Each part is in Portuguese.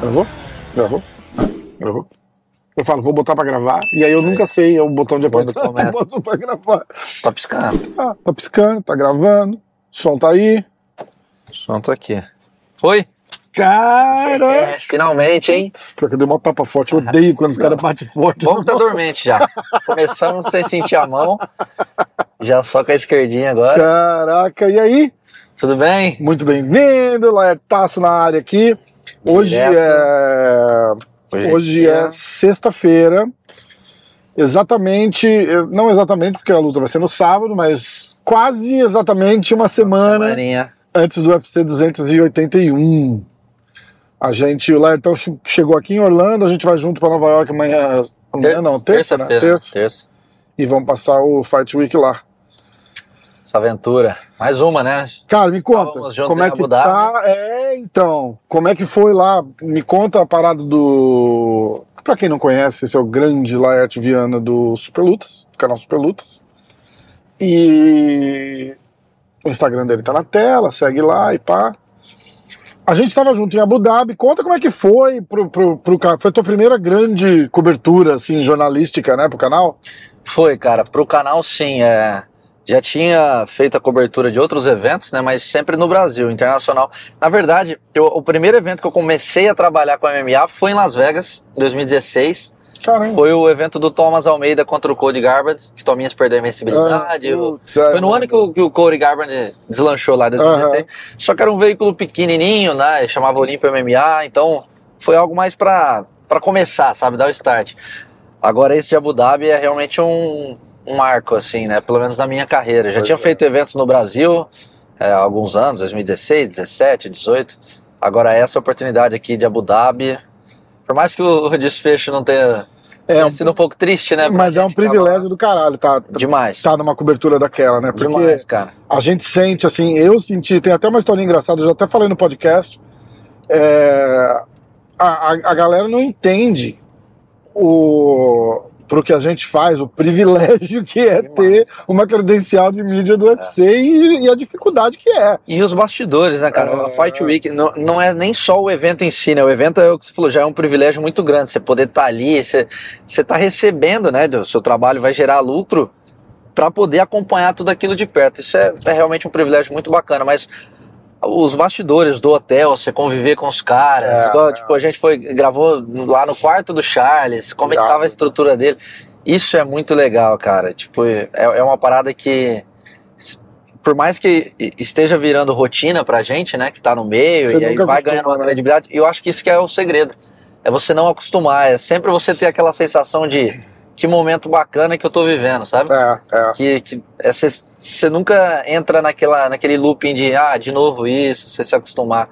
Gravou? Gravou? Gravou? Eu falo, vou botar pra gravar, e aí eu nunca sei o botão de Quando apertar, começa. boto pra gravar. Tá piscando. Ah, tá piscando, tá gravando, o som tá aí. Pronto aqui. Foi? Cara! É, finalmente, hein? Pior que eu dei uma tapa forte, eu odeio quando os caras batem forte. Vamos tá dormente já. Começamos sem sentir a mão. Já só com a esquerdinha agora. Caraca, e aí? Tudo bem? Muito bem-vindo, Laertaço na área aqui. Hoje Direto. é. Hoje é sexta-feira. Exatamente, não exatamente porque a luta vai ser no sábado, mas quase exatamente uma semana Semaninha. antes do UFC 281. A gente, o Laertão che- chegou aqui em Orlando, a gente vai junto para Nova York amanhã. Amanhã não, terça, né? Terça-feira. Terça. Terça. E vamos passar o Fight Week lá. Essa aventura. Mais uma, né? Cara, me conta, Estávamos como é que tá? É, então, como é que foi lá? Me conta a parada do. Pra quem não conhece, esse é o grande Laerte Viana do Superlutas, do canal Superlutas. E o Instagram dele tá na tela, segue lá e pá. A gente tava junto em Abu Dhabi. Conta como é que foi pro, pro, pro Foi a tua primeira grande cobertura, assim, jornalística, né, pro canal? Foi, cara. Pro canal, sim. É... Já tinha feito a cobertura de outros eventos, né? Mas sempre no Brasil, internacional. Na verdade, eu- o primeiro evento que eu comecei a trabalhar com MMA foi em Las Vegas, em 2016. Caramba. Foi o evento do Thomas Almeida contra o Cody Garbrandt, que Tominhas perdeu a invencibilidade. Ah, o- putz, é, Foi no ano que o, que o Cody Garbrandt deslanchou lá em 2016. Só que era um veículo pequenininho, né? Chamava Olympia MMA, então foi algo mais pra pra começar, sabe? Dar o start. Agora esse de Abu Dhabi é realmente um, um marco, assim, né? Pelo menos na minha carreira. Eu Já Pois tinha é. feito eventos no Brasil é, há alguns anos, 2016, 17, 18. Agora essa oportunidade aqui de Abu Dhabi, por mais que o desfecho não tenha, É, um- sido um pouco triste, né? mas é um privilégio do caralho, tá? lá. Demais. Tá numa cobertura daquela, né? Porque Demais, cara. a gente sente, assim, eu senti, tem até uma historinha engraçada, eu já até falei no podcast. é, a, a, a galera não entende o pro que a gente faz, o privilégio que é ter uma credencial de mídia do UFC e, e a dificuldade que é. E os bastidores, né, cara? É. A Fight Week não, não é nem só o evento em si, né? O evento é o que você falou, já é um privilégio muito grande. Você poder estar ali, você, você tá recebendo, né? O seu trabalho vai gerar lucro para poder acompanhar tudo aquilo de perto. Isso é, é realmente um privilégio muito bacana, mas os bastidores do hotel, você conviver com os caras, É, igual, é. tipo, a gente foi, gravou lá no quarto do Charles, como é que tava a estrutura dele. Isso é muito legal, cara. Tipo, é, é uma parada que por mais que esteja virando rotina pra gente, né, que tá no meio, Você e aí vai ganhando uma né? credibilidade, eu acho que isso que é o segredo. É você não acostumar, é sempre você ter aquela sensação de que momento bacana que eu tô vivendo, sabe? É, é. Que, que é, você, nunca entra naquela, naquele looping de, ah, de novo isso, você se acostumar.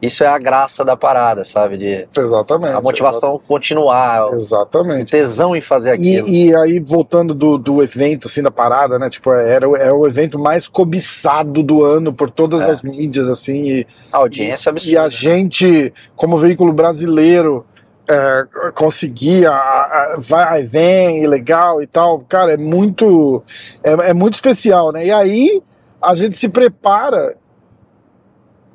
Isso é a graça da parada, sabe? De Exatamente. a motivação continuar, Exatamente. tesão em fazer aquilo. E, e aí, voltando do, do evento, assim, da parada, né? Tipo, era, o- é o evento mais cobiçado do ano por todas É. as mídias, assim. E, a audiência é absurda. e a gente, como veículo brasileiro, é, conseguia, a- a- vai e vem, legal e tal. Cara, é muito, é, é muito especial, né? E aí, a gente se prepara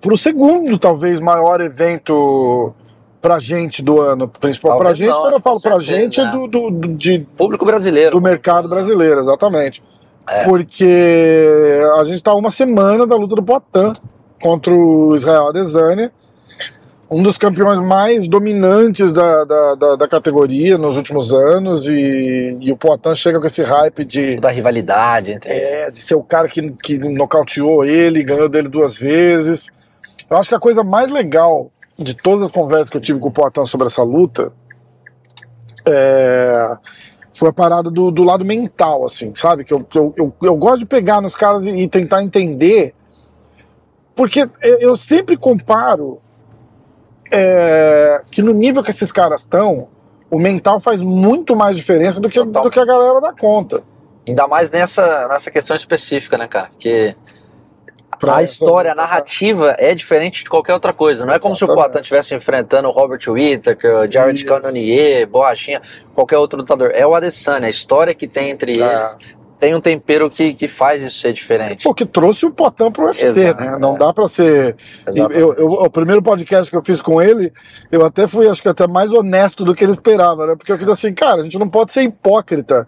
para o segundo, talvez, maior evento pra gente do ano, principal pra Talvez gente, não, quando eu falo pra certeza, gente, é do, do, do- de Público brasileiro. do mercado brasileiro, exatamente. É. Porque a gente tá a uma semana da luta do Poitin contra o Israel Adesanya, um dos campeões mais dominantes da, da, da, da categoria nos últimos anos, e, e o Poitin chega com esse hype de, Da rivalidade entre é, de ser o cara que, que nocauteou ele, ganhou dele duas vezes. Eu acho que a coisa mais legal de todas as conversas que eu tive com o Poitin sobre essa luta é, foi a parada do, do lado mental, assim, sabe? Que eu, eu, eu, eu gosto de pegar nos caras e, e tentar entender, porque eu, eu sempre comparo é, que no nível que esses caras estão, o mental faz muito mais diferença do que, Total. do que a galera dá conta. Ainda mais nessa, nessa questão específica, né, cara? Porque pra a história, a narrativa é diferente de qualquer outra coisa. Não é como se o. Poatan estivesse enfrentando o Robert Whittaker, o Jared. Cannonier, Borrachinha, qualquer outro lutador. É o Adesanya, a história que tem entre É. eles tem um tempero que, que faz isso ser diferente. Pô, que trouxe o Potan pro UFC, Exato, né? é. Não dá pra ser. Eu, eu- o primeiro podcast que eu fiz com ele, eu até fui, acho que até mais honesto do que ele esperava, né? Porque eu fiz assim, cara, a gente não pode ser hipócrita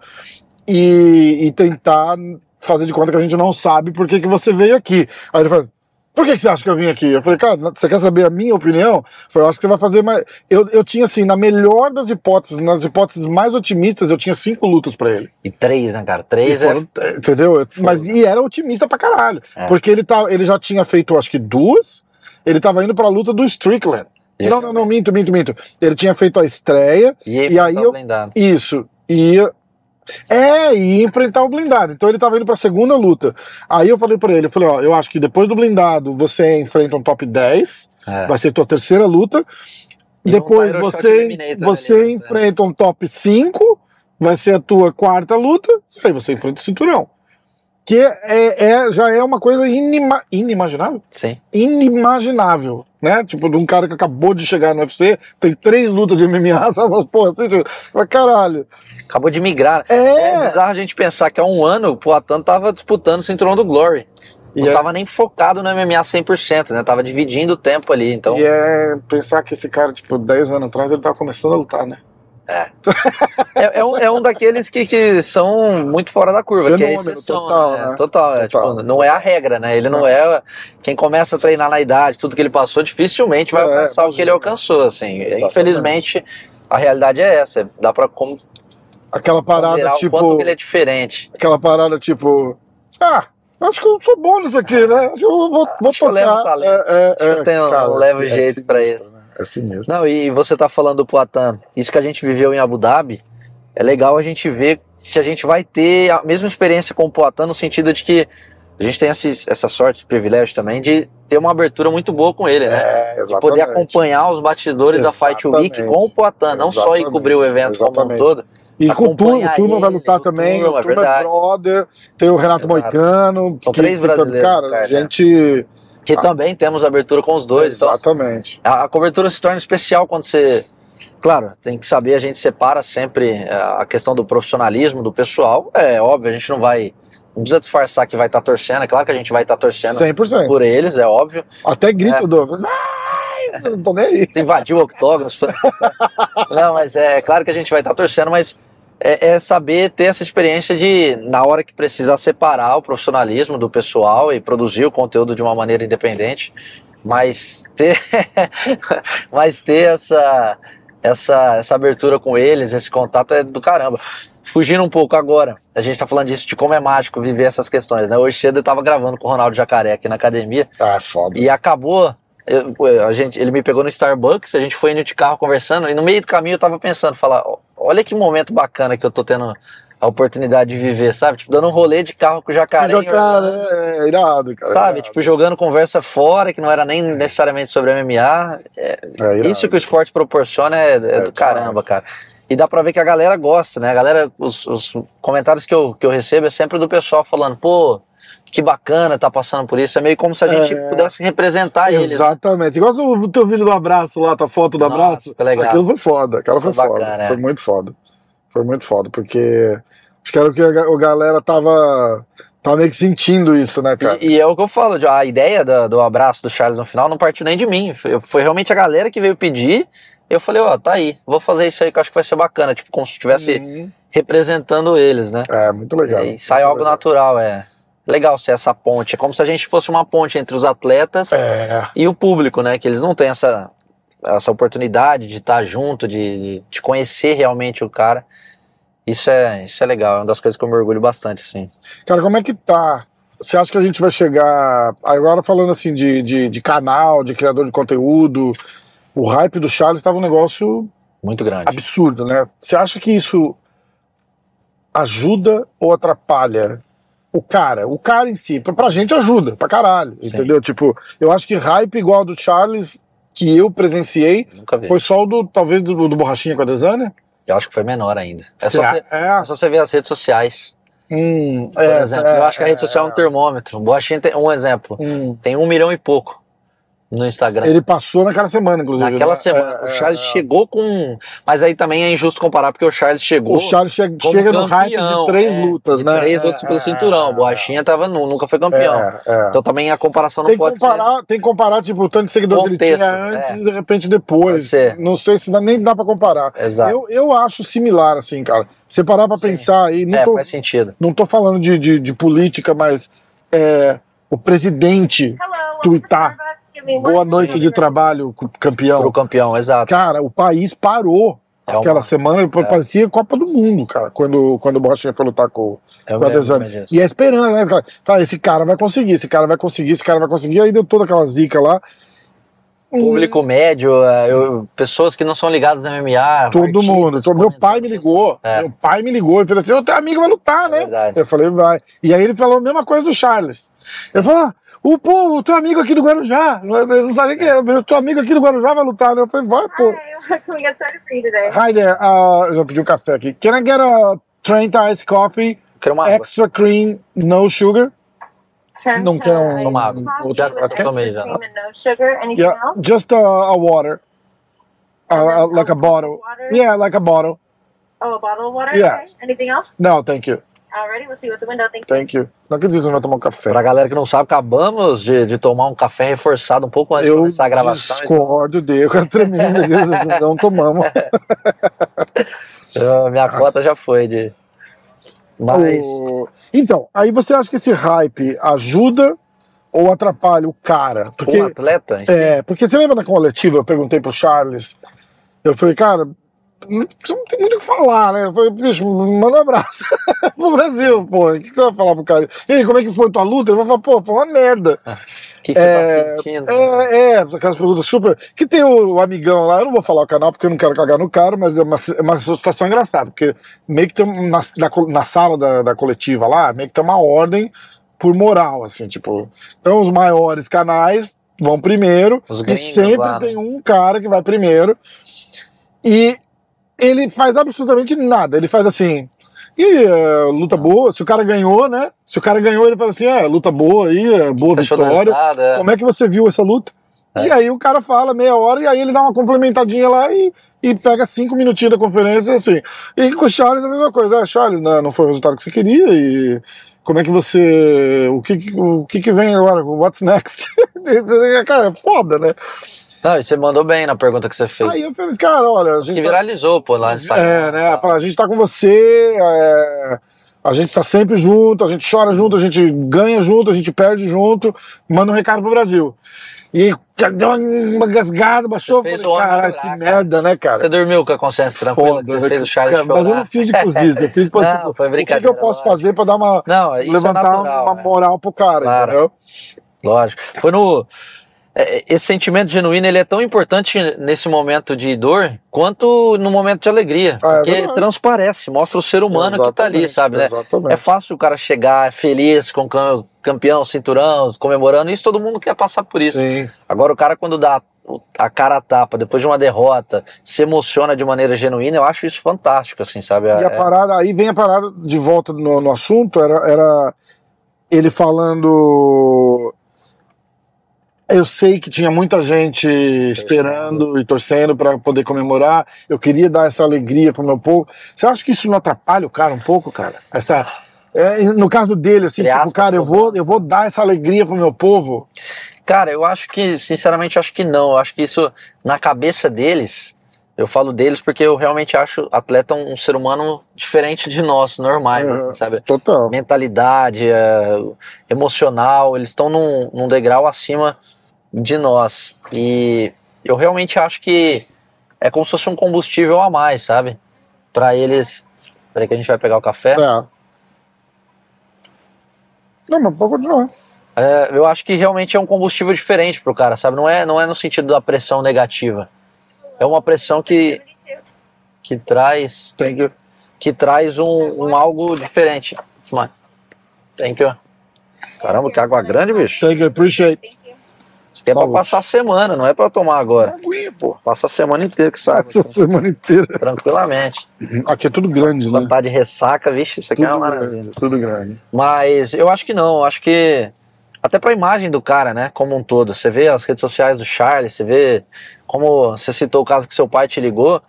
e, e tentar fazer de conta que a gente não sabe por que, que você veio aqui. Aí ele fala. Por que, que você acha que eu vim aqui? Eu falei, cara, você quer saber a minha opinião? Eu falei, eu acho que você vai fazer mais. Eu, eu tinha, assim, na melhor das hipóteses, nas hipóteses mais otimistas, eu tinha cinco lutas pra ele. E três, né, cara? E Três é. foram- Entendeu? Mas e era otimista pra caralho. É. Porque ele, tá, ele já tinha feito, acho que duas. Ele tava indo pra luta do Strickland. Não, não, não, minto, minto, minto. Ele tinha feito a estreia, E, aí, E aí eu- blindado. isso. Ia. É, e enfrentar o blindado. Então ele tava indo pra segunda luta. Aí eu falei pra ele, eu falei, ó, eu acho que depois do blindado você enfrenta um top 10, É. vai ser tua terceira luta. E Depois um você, você ali, né? enfrenta um top 5, vai ser a tua quarta luta, aí você enfrenta o cinturão. Que é, é- já é uma coisa inima- inimaginável. Sim. Inimaginável, né? Tipo, de um cara que acabou de chegar no UFC, tem três lutas de MMA, sabe? Mas, porra, assim, tipo, mas caralho. Acabou de migrar. É, É bizarro a gente pensar que há um ano o Poatan tava disputando o cinturão do Glory. E Não é- tava nem focado no MMA 100%, né? Tava dividindo o tempo ali. Então, E é pensar que esse cara, tipo, 10 anos atrás, ele tava começando a lutar, né? É, é um, é um daqueles que, que são muito fora da curva, que é Fenômeno, exceção. total, né? né? Total, é, Total. tipo, não é a regra, né? Ele não, Não. é. Quem começa a treinar na idade, tudo que ele passou, dificilmente vai É, alcançar o que ele alcançou, assim. Exatamente. Infelizmente, a realidade é essa. Dá pra como Aquela parada, quanto tipo. que ele é diferente. Aquela parada, tipo. Ah, acho que eu sou bom nisso aqui, né? Acho que eu vou, vou Acho que eu tocar. levo talento. É, é, Acho que eu é, tenho- cara, levo é jeito pra sinistro, isso. né? É sinistro. Não, e você tá falando do Poatan, isso que a gente viveu em Abu Dhabi, é legal a gente ver que a gente vai ter a mesma experiência com o Poatan no sentido de que a gente tem esse, essa sorte, esse privilégio também de ter uma abertura muito boa com ele, né? É, De exatamente. poder acompanhar os bastidores da Fight Week Exatamente. com o Poatan, não só ir Exatamente. cobrir o evento como um Exatamente. todo. E com o Turma, o Turma vai lutar o também. Turma, o Turma é verdade. brother. Tem o Renato Exato. Moicano. São três brasileiros Cara, no card, a gente. Que Ah. também temos abertura com os dois. Então, Exatamente. A, a cobertura se torna especial quando você. Claro, tem que saber, a gente separa sempre eh, a questão do profissionalismo do pessoal. É óbvio, a gente não vai. Não precisa disfarçar que vai estar torcendo. É claro que a gente vai estar torcendo 100%. por eles, é óbvio. Até grito É. do. Não tô nem aí. Você invadiu o octógono. não, mas é, claro que a gente vai estar torcendo, mas é, é saber ter essa experiência de, na hora que precisar, separar o profissionalismo do pessoal e produzir o conteúdo de uma maneira independente, mas ter, mas ter essa, essa, essa abertura com eles, esse contato é do caramba. Fugindo um pouco agora, a gente tá falando disso de como é mágico viver essas questões, né? Hoje cedo eu tava gravando com o Ronaldo Jacaré aqui na academia Ah, foda. e acabou. eu- a gente, ele me pegou no Starbucks, a gente foi indo de carro conversando, e no meio do caminho eu tava pensando, falar, "Ó, olha que momento bacana que eu tô tendo a oportunidade de viver, sabe? Tipo, dando um rolê de carro com o jacaré. Orlando, é, é irado, cara. Sabe? irado. Tipo, jogando conversa fora, que não era nem necessariamente sobre MMA. É, É isso que o esporte proporciona é, é do caramba, cara. E dá pra ver que a galera gosta, né? A galera, os, os comentários que eu, que eu recebo é sempre do pessoal falando, pô, que bacana tá passando por isso. É meio como se a gente É. pudesse representar eles. né? Exatamente. Igual o teu vídeo do abraço lá, tua foto do Nossa, abraço. que legal. Aquilo foi foda. Aquela foi, Foi foda. bacana, é. Foi muito foda. Foi muito foda, porque acho que era o que a ga- a galera tava, tava meio que sentindo isso, né, cara? E, e é o que eu falo, a ideia do, do abraço do Charles no final não partiu nem de mim. Foi, foi realmente a galera que veio pedir. Eu falei, ó, tá aí, vou fazer isso aí que eu acho que vai ser bacana. Tipo, como se estivesse Uhum. representando eles, né? É, muito legal. E sai muito algo legal. natural, é. Legal ser essa ponte. É como se a gente fosse uma ponte entre os atletas É, e o público, né? Que eles não têm essa, essa oportunidade de estar junto, de, de, conhecer realmente o cara. Isso é, isso é legal, é uma das coisas que eu me orgulho bastante, assim. Cara, como é que tá? Você acha que a gente vai chegar. Agora falando assim de, de, de canal, de criador de conteúdo, o hype do Charles estava um negócio Muito grande. absurdo, né? Você acha que isso ajuda ou atrapalha o cara? O cara em si, pra, pra gente ajuda, pra caralho, Sim. entendeu? Tipo, eu acho que hype igual do Charles, que eu presenciei, foi só o do, talvez, do, do Borrachinha com a Desânia? Eu acho que foi menor ainda. É só, você, É, é só você ver as redes sociais. Hum, por é, exemplo. é, eu acho que a rede é, social é um termômetro. O Boachinha tem um exemplo. hum. Tem um milhão e pouco no Instagram. Ele passou naquela semana, inclusive. Naquela né? semana. É, o é, Charles é. chegou com. Mas aí também é injusto comparar, porque o Charles chegou. O Charles chega, como chega no hype campeão, de três é, lutas, de né? Três É, lutas pelo é, cinturão. é, O Boachinha tava, nu- nunca foi campeão. É, é. Então também a comparação não Tem pode comparar, tem que comparar, tipo, o tanto de seguidores que ele tinha antes é. e de repente depois. Ser. Não sei se dá, nem dá pra comparar. ser. Exato. Eu, eu acho similar, assim, cara. Você parar pra Sim. pensar aí, não, é, tô, faz sentido. não tô falando de, de, de política, mas é, o presidente, Tuitar. Boa noite de trabalho, campeão. Pro campeão, exato. Cara, o país parou É uma- aquela semana, parecia Copa do Mundo, cara, quando, quando o Borrachinha foi lutar com, eu com a Desane. também disso. E é esperando, né? cara? Fala, esse cara vai conseguir, esse cara vai conseguir, esse cara vai conseguir. Aí deu toda aquela zica lá. Público médio, é, eu- pessoas que não são ligadas no MMA. Todo artistas, mundo. Todo- meu pai me ligou. É. Meu pai me ligou. Ele falou assim: Ô, teu amigo vai lutar, É né? verdade. Eu falei, vai. E aí ele falou a mesma coisa do Charles. Ele falou: ah, o pô, o teu amigo aqui do Guarujá. Eu não sabia quem era, o teu amigo aqui do Guarujá vai lutar, né? Eu falei, vai, pô. Hi, can we get started for you today? Hi there. Uh, eu já pedi um café aqui. Can I get a Trent Ice Coffee, Quero uma água. extra cream, no sugar? Não quer um- Toma água. Coffee Já- tomei já. cream and no sugar. Anything Yeah, just a, a water. Uh, then uh, like a bottle. Water? Yeah, like a bottle. Oh, a bottle of water? Yes. Okay. Anything else? No, thank you. Alrighty, we'll see you at the window. Thank you. Thank you. Não acredito que não vai tomar um café. Pra galera que não sabe, acabamos de, de tomar um café reforçado um pouco antes de Eu começar a gravação. discordo dele, cara tremendo. não tomamos. então, minha cota já foi de. Mas. O- Então, aí você acha que esse hype ajuda ou atrapalha o cara? Porque, um atleta? si, é, porque você lembra da coletiva? Eu perguntei pro Charles. Eu falei, cara, não, você não tem muito o que falar, né? Bicho, manda um abraço pro Brasil, pô. O que você vai falar pro cara? E aí, como é que foi tua luta? Ele vai falar, pô, foi uma merda. O que, que é, você tá sentindo? É, é, aquelas perguntas super. Que tem o, o amigão lá, eu não vou falar o canal porque eu não quero cagar no cara, mas é uma, é uma situação engraçada, porque meio que tem na, na, na sala da, da coletiva lá, meio que tem uma ordem por moral, assim, tipo. Então os maiores canais vão primeiro, Os e sempre lá, né? tem um cara que vai primeiro, e ele faz absolutamente nada. Ele faz assim. E é, luta boa, se o cara ganhou, né? Se o cara ganhou, ele fala assim: é, luta boa aí, é, boa no vitória. resultado, é. Como é que você viu essa luta? É. E aí o cara fala meia hora e aí ele dá uma complementadinha lá e, e pega cinco minutinhos da conferência assim. E com o Charles é a mesma coisa. Ah, Charles, não, não foi o resultado que você queria e como é que você... O que, o que, que vem agora? What's next? cara, é foda, né? Não, e você mandou bem na pergunta que você fez. Aí eu falei, cara, olha... A gente que tá- viralizou, pô, lá no Instagram. É, né? Fala, a gente tá com você, é, a gente tá sempre junto, a gente chora junto, a gente ganha junto, a gente perde junto, manda um recado pro Brasil. E deu uma gasgada, baixou, falei, chorar, que cara. merda, né, cara? Você dormiu com a consciência tranquila Foda, você fez o Charles cara, mas eu não fiz de cozice, eu fiz pra, Não, tipo, o que, que eu posso lógico. fazer pra dar uma, Não, isso levantar é natural, uma né? moral pro cara, Claro. entendeu? Lógico. Foi no. É, Esse sentimento genuíno ele é tão importante nesse momento de dor quanto no momento de alegria. Ah, é porque verdade. transparece, mostra o ser humano que tá ali, Exatamente, sabe? Né? Exatamente. É fácil o cara chegar feliz com campeão, cinturão, comemorando, isso todo mundo quer passar por isso. Sim. Agora o cara quando dá a cara a tapa depois de uma derrota, se emociona de maneira genuína, eu acho isso fantástico, assim, sabe? E a É- parada, aí vem a parada de volta no, no assunto, era, era ele falando. Eu sei que tinha muita gente esperando e torcendo para poder comemorar. Eu queria dar essa alegria pro meu povo. Você acha que isso não atrapalha o cara um pouco, cara? Essa, é, no caso dele, assim, tipo, cara, eu vou, eu vou dar essa alegria pro meu povo. Cara, eu acho que, sinceramente, eu acho que não. Eu acho que isso, na cabeça deles, eu falo deles porque eu realmente acho atleta um, um ser humano diferente de nós, normais, assim, É, sabe? Total. Mentalidade, é, emocional, eles estão num, num degrau acima de nós. E eu realmente acho que é como se fosse um combustível a mais, sabe? Pra eles. Peraí que a gente vai pegar o café. É. Não, mas pode continuar. É, eu acho que realmente é um combustível diferente pro cara, sabe? Não é, não é no sentido da pressão negativa. É uma pressão que, que traz que. que traz um, um algo diferente. Thank you. Caramba, que água grande, bicho. Thank you, appreciate. Thank you. Isso aqui é pra Saúde. passar a semana, não é pra tomar agora. Aguinha, pô. Passa a semana inteira que sabe. Essa semana inteira. Tranquilamente. Aqui é tudo grande, né? Quando tá de ressaca, vixe, isso aqui é Tudo uma maravilha. grande, tudo grande. Mas eu acho que não, eu acho que até pra imagem do cara, né, como um todo. Você vê as redes sociais do Charles, você vê como você citou o caso que seu pai te ligou.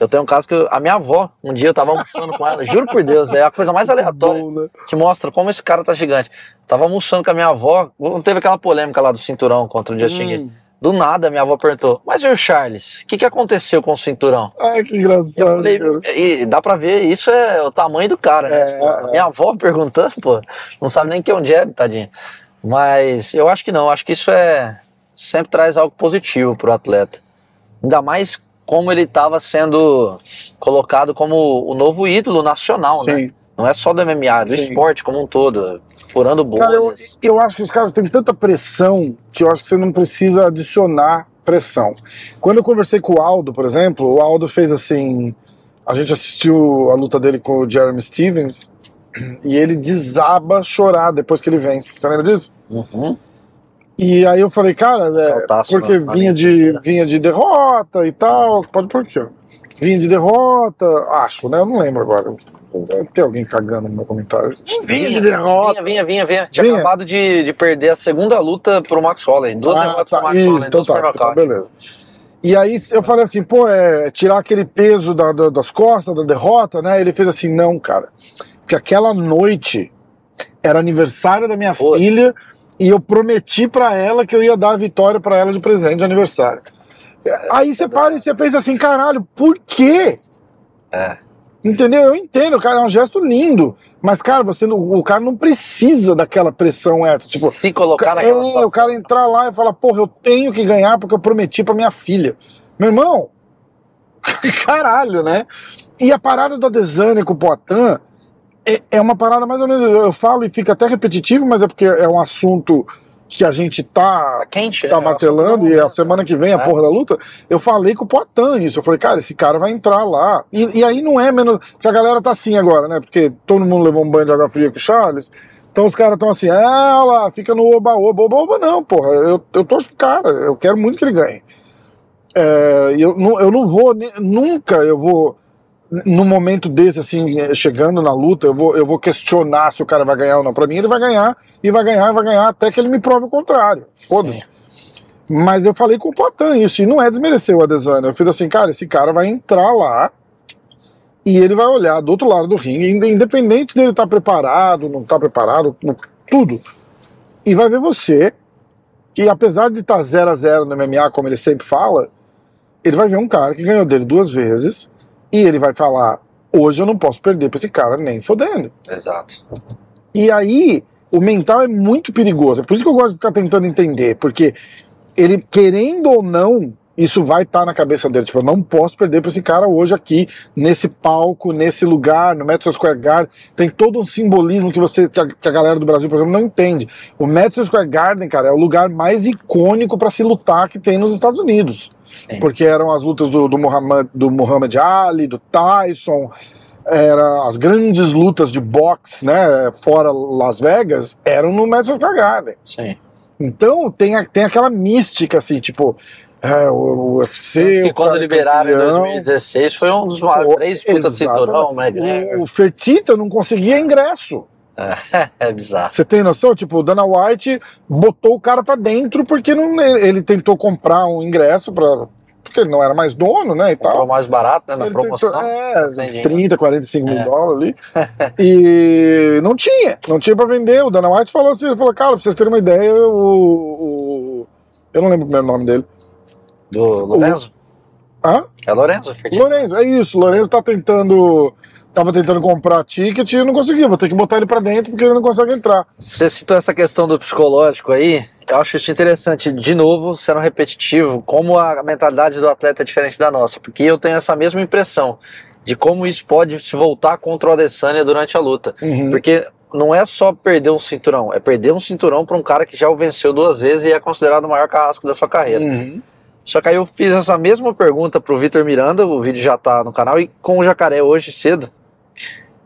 Eu tenho um caso que eu- a minha avó, um dia eu tava almoçando com ela, juro por Deus, é a coisa mais aleatória Bom, né? que mostra como esse cara tá gigante. Tava almoçando com a minha avó, não teve aquela polêmica lá do cinturão contra o Justin. Hum. Do nada, minha avó perguntou: Mas e o Charles? O que, que aconteceu com o cinturão? Ai, que engraçado. falei, e dá pra ver, isso é o tamanho do cara, né? É, Tipo, é. Minha avó perguntando, pô, não sabe nem que é um jab, tadinho. Mas eu acho que não, acho que isso é sempre traz algo positivo pro atleta. Ainda mais como ele estava sendo colocado como o novo ídolo nacional, né? Não é só do MMA, do Sim. esporte como um todo, furando Cara, eu, bolhas. eu acho que os caras têm tanta pressão que eu acho que você não precisa adicionar pressão. Quando eu conversei com o Aldo, por exemplo, o Aldo fez assim. A gente assistiu a luta dele com o Jeremy Stevens e ele desaba chorar depois que ele vence. Você lembra disso? Uhum. E aí eu falei, cara, é, Altaço porque vinha de, mentira. vinha de derrota e tal. Pode pôr aqui, ó. Vinha de derrota, acho, né? Eu não lembro agora. Deve ter alguém cagando no meu comentário. Vinha de derrota. Vinha, vinha, vinha. Tinha Vinha. acabado de, de perder a segunda luta pro Max Holloway. Duas Ah, derrotas tá, pro Max isso, Holloway, então tá, então nocaute. beleza. E aí eu falei assim, pô, é tirar aquele peso da- da- das costas, da derrota, né? Ele fez assim, não, cara. Porque aquela noite era aniversário da minha filha e eu prometi pra ela que eu ia dar a vitória pra ela de presente de aniversário. Aí você para e você pensa assim, caralho, por quê? É. Entendeu? Eu entendo, cara, é um gesto lindo. Mas, cara, você não- o cara não precisa daquela pressão extra. Tipo, Se colocar naquela é, situação. o cara entrar lá e falar, porra, eu tenho que ganhar porque eu prometi pra minha filha. Meu irmão, caralho, né? E a parada do Adesanya com o Poitin é, é uma parada mais ou menos, eu, eu falo e fica até repetitivo, mas é porque é um assunto que a gente tá Tá quente, tá né? martelando e a semana que vem a É. porra da luta, eu falei com o Poitin isso. Eu falei, cara, esse cara vai entrar lá. E, e aí não é menos. Porque a galera tá assim agora, né? Porque todo mundo levou um banho de água fria com o Charles. Então os caras estão assim, ah, olha lá, fica no oba-oba. Oba-oba não, porra. Eu, eu torço pro cara. Eu quero muito que ele ganhe. É, eu, não, eu não vou, nunca eu vou, num momento desse, assim, chegando na luta, eu vou, eu vou questionar se o cara vai ganhar ou não. Pra mim, ele vai ganhar, e vai ganhar, e vai ganhar, até que ele me prove o contrário. Foda-se. Mas eu falei com o Poitin isso, e não é desmerecer o Adesanya. Eu fiz assim, cara, esse cara vai entrar lá e ele vai olhar do outro lado do ringue, inde- independente dele estar preparado, não estar preparado, no- tudo. E vai ver você, e apesar de estar 0 a 0 no MMA, como ele sempre fala, ele vai ver um cara que ganhou dele duas vezes, e ele vai falar: hoje eu não posso perder pra esse cara nem fodendo. Exato. E aí, o mental é muito perigoso. É por isso que eu gosto de ficar tentando entender, porque ele, querendo ou não, isso vai estar na cabeça dele. Tipo, eu não posso perder pra esse cara hoje aqui, nesse palco, nesse lugar, no Madison Square Garden. Tem todo um simbolismo que você, que a, que a galera do Brasil, por exemplo, não entende. O Madison Square Garden, cara, é o lugar mais icônico pra se lutar que tem nos Estados Unidos. Sim. Porque eram as lutas do, do, Muhammad, do Muhammad Ali, do Tyson, era as grandes lutas de boxe, né, fora Las Vegas, eram no Madison Square Garden. Sim. Então tem, a- tem aquela mística, assim, tipo, é, o, UFC. Tanto que quando cara liberaram em campeão. 2016 foi um dos maiores três exatamente. cinturão, né? O, o Fertita não conseguia ingresso. É, bizarro. Você tem noção? Tipo, o Dana White botou o cara pra dentro porque não, ele, tentou comprar um ingresso para porque ele não era mais dono, né, e Comprou tal. mais barato, né? Na Ele promoção. tentou- é, Sem dinheiro. 30, 45 mil É. dólares ali. e não tinha, não tinha pra vender. O Dana White falou assim, ele falou, cara, pra vocês terem uma ideia, o, o- eu não lembro o primeiro nome dele. Do Lorenzo? Hã? É Lorenzo. Lourenço, é isso. O Lourenço tá tentando, tava tentando comprar ticket e não conseguia. Vou ter que botar ele pra dentro porque ele não consegue entrar. Você citou essa questão do psicológico aí. Eu acho isso interessante, de novo, sendo repetitivo, como a mentalidade do atleta é diferente da nossa. Porque eu tenho essa mesma impressão de como isso pode se voltar contra o Adesanya durante a luta. Uhum. Porque não é só perder um cinturão, é perder um cinturão para um cara que já o venceu duas vezes e é considerado o maior carrasco da sua carreira. Uhum. Só que aí eu fiz essa mesma pergunta pro Vitor Miranda, o vídeo já tá no canal, e com o Jacaré hoje cedo.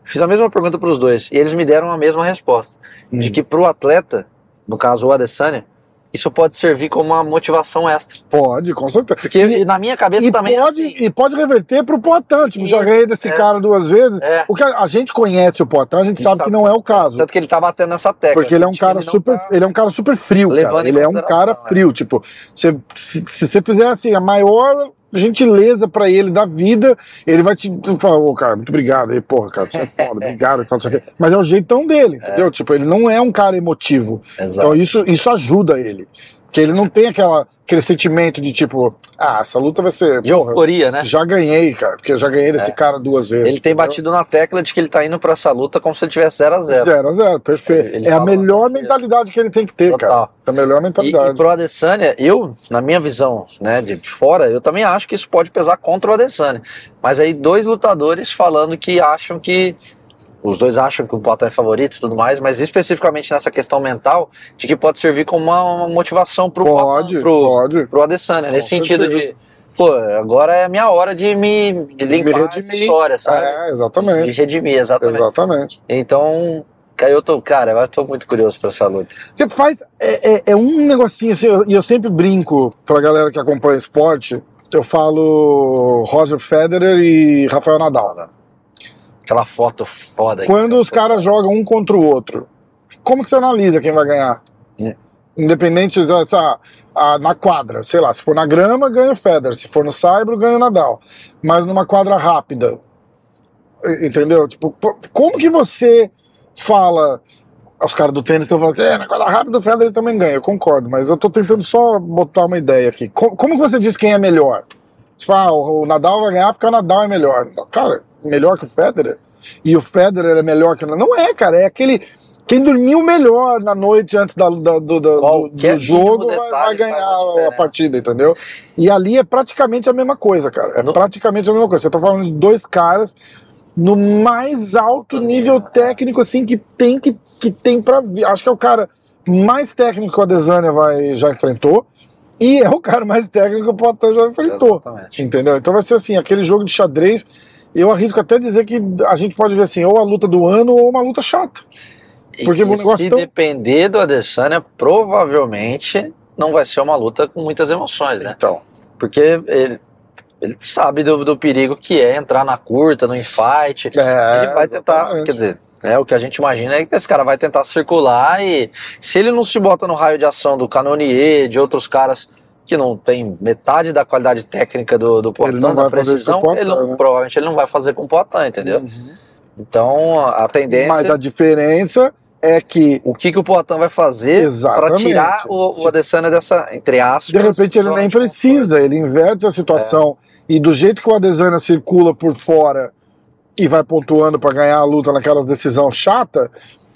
Fiz a mesma pergunta pros dois, e eles me deram a mesma resposta. De Uhum. que pro atleta, no caso o Adesanya, isso pode servir como uma motivação extra. Pode, com certeza. Porque na minha cabeça E também pode, é assim. e pode reverter pro Poitin. Tipo, já ganhei desse é. cara duas vezes. É. O que a, a gente conhece o Poitin, a gente sabe, sabe. que não é o caso. Tanto que ele tá batendo nessa tecla. Porque ele é um cara super, tá- ele é um cara super frio, cara. Ele é um cara é. frio, tipo, se, se você fizer assim a maior gentileza pra ele da vida, ele vai te falar, ô cara, muito obrigado aí, porra, cara, você é foda, obrigado tal, quê. Mas é o jeitão dele, entendeu? Tipo, ele não é um cara emotivo. Exato. Então isso, isso ajuda ele. Porque ele não tem aquela, aquele sentimento de tipo, ah, essa luta vai ser. De porra, euforia, né? já ganhei, cara, porque eu já ganhei desse É. cara duas vezes. Ele tem entendeu? batido na tecla de que ele tá indo pra essa luta como se ele tivesse 0 a 0 Zero a zero, perfeito. Ele é a melhor mentalidade que ele tem que ter, Total. cara. É a melhor E, mentalidade. e pro Adesanya, eu, na minha visão, né, de fora, eu também acho que isso pode pesar contra o Adesanya. Mas aí dois lutadores falando que acham que os dois acham que o Poitin é favorito e tudo mais, mas especificamente nessa questão mental, de que pode servir como uma, uma motivação pro Pode, pro, pode. pro Adesanya, nesse sentido certeza. de, pô, agora é a minha hora de me de limpar essa redimir. história, sabe? É, De exatamente. redimir, exatamente. Exatamente. Então, eu tô, cara, eu tô muito curioso pra essa luta. Porque faz. É, é, é um negocinho assim, e eu sempre brinco pra galera que acompanha esporte. Eu falo Roger Federer e Rafael Nadal. Aquela foto foda. Quando os caras jogam um contra o outro, como que você analisa quem vai ganhar? É. Independente dessa. a- na quadra, sei lá, se for na grama, ganha o Federer, se for no saibro, ganha o Nadal. Mas numa quadra rápida, entendeu? Tipo, po- como que você fala. Os caras do tênis estão falando assim, é, na quadra rápida o Federer também ganha, eu concordo, mas eu tô tentando só botar uma ideia aqui. Co- Como, que você diz quem é melhor? Você fala, ah, o Nadal vai ganhar porque o Nadal é melhor. Cara, melhor que o Federer? E o Federer é melhor que? Não é, cara, é aquele. Quem dormiu melhor na noite antes da, da- do, do- do jogo vai, vai ganhar a partida, entendeu? E ali é praticamente a mesma coisa, cara. É No- praticamente a mesma coisa. Você tá falando de dois caras no mais alto nível técnico assim que tem que, que tem para acho que é o cara mais técnico que o Adesanya vai já enfrentou e é o cara mais técnico que o Poitin já enfrentou Exatamente. entendeu então vai ser assim aquele jogo de xadrez eu arrisco até dizer que a gente pode ver assim ou a luta do ano ou uma luta chata E Porque que o negócio se tão- depender do Adesanya, provavelmente não vai ser uma luta com muitas emoções, né? então Porque ele, ele sabe do, do perigo que é entrar na curta, no infight. é, ele vai tentar, exatamente. quer dizer, né, o que a gente imagina é que esse cara vai tentar circular e se ele não se bota no raio de ação do Canonier, de outros caras que não tem metade da qualidade técnica do, do Poitin, não da precisão, Poitin, ele não- né? provavelmente ele não vai fazer com o Poitin, entendeu? Então a tendência mas a diferença é que o que, que o Poitin vai fazer para tirar o, o Adesanya dessa, entre aspas. De repente ele nem precisa, ele inverte a situação. E do jeito que o Adesanya circula por fora e vai pontuando para ganhar a luta naquelas decisões chata,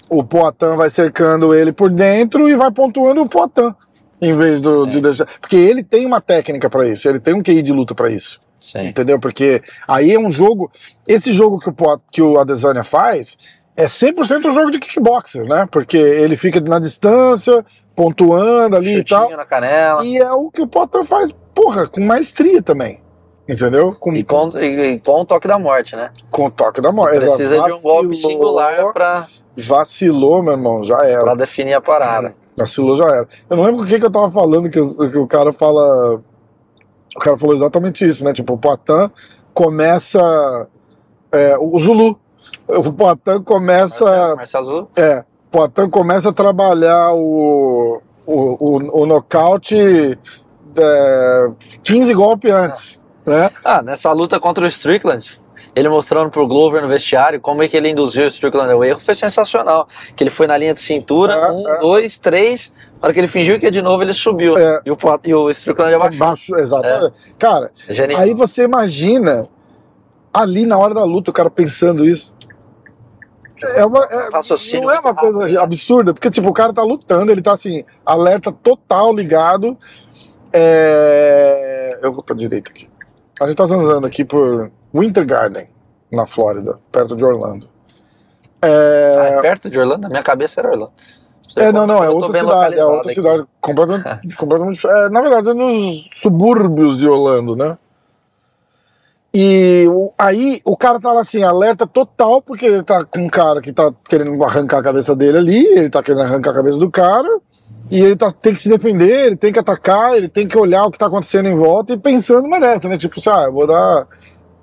o Poitin vai cercando ele por dentro e vai pontuando o Poitin. Em vez do, de deixar. Porque ele tem uma técnica para isso, ele tem um QI de luta para isso. Sim. Entendeu? Porque aí é um jogo. Esse jogo que o, que o Adesanya faz é 100% um jogo de kickboxer, né? Porque ele fica na distância, pontuando ali e tal. Chutinho na canela. E é o que o Potter faz, porra, com maestria também. Entendeu? Com, E com, e, e com o toque da morte, né? com o toque da morte. Precisa de um golpe Vacilou, singular pra, Vacilou, meu irmão, já era. pra definir a parada. Vacilou, já era. Eu não lembro o que, que eu tava falando, que, que o cara fala. O cara falou exatamente isso, né? Tipo, o Poitin começa. é, o Zulu. O Poitin começa. Marcelo, Marcelo? É, Poitin começa a trabalhar o, o, o, o nocaute é, 15 golpes antes. Né? Ah, nessa luta contra o Strickland, ele mostrando pro Glover no vestiário como é que ele induziu o Strickland ao erro, foi sensacional. Que ele foi na linha de cintura, É, um, é. dois, três, na hora que ele fingiu que de novo, ele subiu. É. E, o, e o Strickland abaixou. Baixo, exatamente. Cara, É Genial. aí você imagina ali na hora da luta o cara pensando isso. É uma, é- não é uma coisa rápido, né? absurda, porque tipo, o cara tá lutando, ele tá assim, alerta total ligado. É, Eu vou pra direita aqui. A gente tá zanzando aqui por Winter Garden, na Flórida, perto de Orlando. Ah, É, é perto de Orlando? Na minha cabeça era Orlando. é, não, não, é outra cidade, é outra aqui. cidade completamente, completamente é, na verdade é nos subúrbios de Orlando, né? E o- aí o cara tá lá assim, alerta total, porque ele tá com um cara que tá querendo arrancar a cabeça dele ali, ele tá querendo arrancar a cabeça do cara, E ele tá, tem que se defender, ele tem que atacar, ele tem que olhar o que tá acontecendo em volta e pensando numa dessa, né? Tipo assim, ah, eu vou dar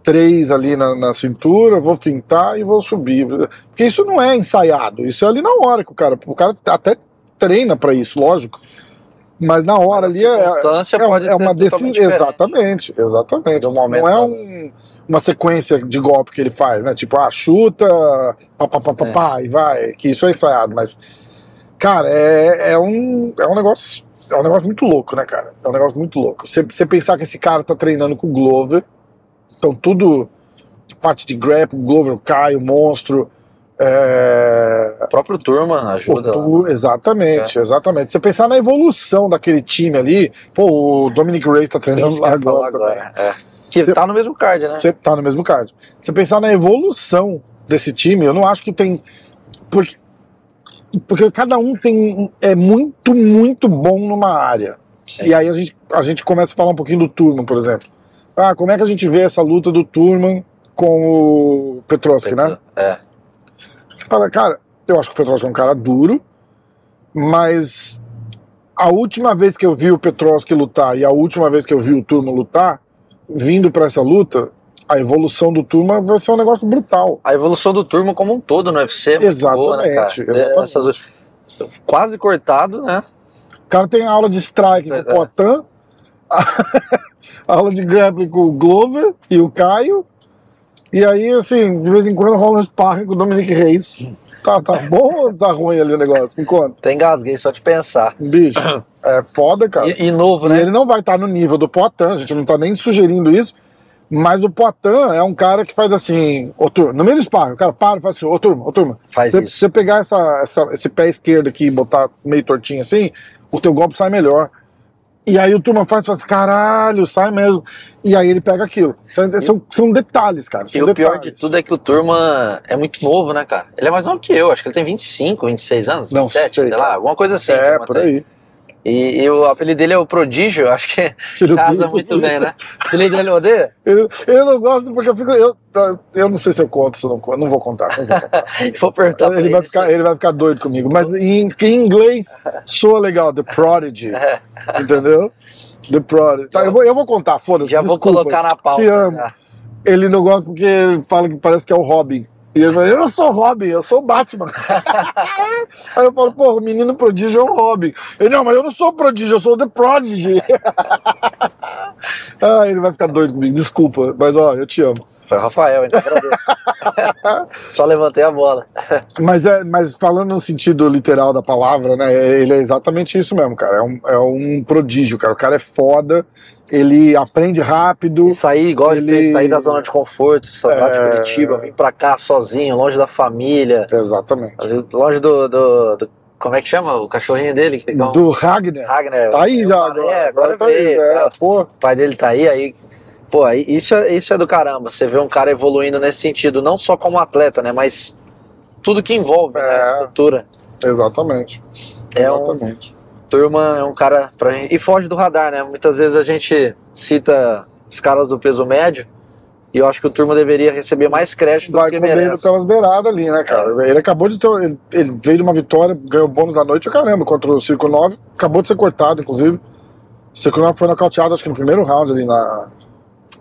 três ali na, na cintura, vou fintar e vou subir. Porque isso não é ensaiado, isso é ali na hora que o cara. O cara até treina pra isso, lógico. Mas na hora ali é, circunstância é, pode é uma decisão. Exatamente, exatamente. Do momento não é um- uma sequência de golpe que ele faz, né? Tipo, ah, chuta, pá, pá, pá, pá, É. pá, e vai. Que isso é ensaiado, mas. Cara, é, é, um, é um negócio. É um negócio muito louco, né, cara? É um negócio muito louco. Você, você pensar que esse cara tá treinando com o Glover, então tudo. Parte de grapple, Glover, o Caio, o monstro. É, O próprio Turma ajuda. tu- exatamente, exatamente. Você pensar na evolução daquele time ali, pô, o Dominic Reyes tá treinando Isso lá agora. agora. É. Que Você- tá no mesmo card, né? Você tá no mesmo card. Você pensar na evolução desse time, eu não acho que tem. Porque, porque cada um tem é muito, muito bom numa área. Sim. E aí a gente, a gente começa a falar um pouquinho do Turman, por exemplo. Ah, como é que a gente vê essa luta do Turman com o Petrovski, né? É. que fala, cara, eu acho que o Petrovski é um cara duro, mas a última vez que eu vi o Petrovski lutar e a última vez que eu vi o Turma lutar, vindo pra essa luta, a evolução do Turma vai ser um negócio brutal. A evolução do Turma como um todo no UFC é muito boa, né, cara? Exatamente, exatamente. Essas- quase cortado, né? O cara tem aula de strike com É. o Poitin, aula de grappling com o Glover e o Caio, e aí, assim, de vez em quando rola um sparring com o Dominic Reis. Tá, tá bom ou tá ruim ali o negócio? Me conta. Até engasguei só de pensar. Bicho, é foda, cara. E, e novo, E né? ele não vai estar no nível do Poitin, a gente não tá nem sugerindo isso, mas o Poitin é um cara que faz assim, ô turma, no meio do sparring, o cara para e faz assim, ô turma, ô turma, Faz se isso. você pegar essa, essa- esse pé esquerdo aqui e botar meio tortinho assim, o teu golpe sai melhor. E aí o turma faz, faz caralho, sai mesmo. E aí ele pega aquilo. Então, são, são detalhes, cara. E são o pior detalhes. de tudo é que o Turma é muito novo, né, cara? Ele é mais novo que eu, acho que ele tem 25, 26 anos, Não 27, sei, sei, lá, alguma coisa assim. É, por tem. E, e o apelido dele é o Prodígio, acho que casa muito bem, né? O apelido dele odeia? Eu, eu não gosto porque eu fico. Eu, tá, eu não sei se eu conto, se eu não conto. Não vou contar. Não vou contar. Vou perguntar pra ele, vai ficar, ele vai ficar doido comigo. Mas em, em inglês soa legal, The Prodigy. É. Entendeu? The Prodigy. Tá, eu, vou, eu vou contar, foda-se. Já vou desculpa. colocar na pauta. Te amo. já. Ele não gosta porque ele fala que parece que é o Robin. E ele fala, eu não sou Robin, eu sou o Batman. Aí eu falo, pô, o menino prodígio é o Robin. Ele, não, mas eu não sou o prodígio, eu sou o The Prodigy. ah, ele vai ficar doido comigo, desculpa. Mas ó, eu te amo. Foi o Rafael, então. Só levantei a bola. Mas, é, mas falando no sentido literal da palavra, né? Ele é exatamente isso mesmo, cara. É um, é um prodígio, cara. O cara é foda, ele aprende rápido. E sair igual ele, Ele- fez, sair da zona de conforto, sair de É. Curitiba, vir pra cá sozinho, longe da família, Exatamente. longe do, do- do- Como é que chama? O cachorrinho dele? Que é um- Do Ragnar. Ragnar. Tá aí É, já agora. É, agora tá aí, é, pô. O pai dele tá aí, aí. Pô, isso é, isso é do caramba. Você vê um cara evoluindo nesse sentido, não só como atleta, né? Mas tudo que envolve, né? É. A estrutura. Exatamente. É um, Exatamente. Turma é um cara pra gente. E foge do radar, né? Muitas vezes a gente cita os caras do peso médio e eu acho que o Turma deveria receber mais crédito do Vai que comendo merece. pelas beiradas ali, né, cara? Ele acabou de ter. Ele, ele veio de uma vitória, ganhou bônus da noite, caramba, contra o Circo 9. Acabou de ser cortado, inclusive. O Circo 9 foi nocauteado, acho que no primeiro round ali na,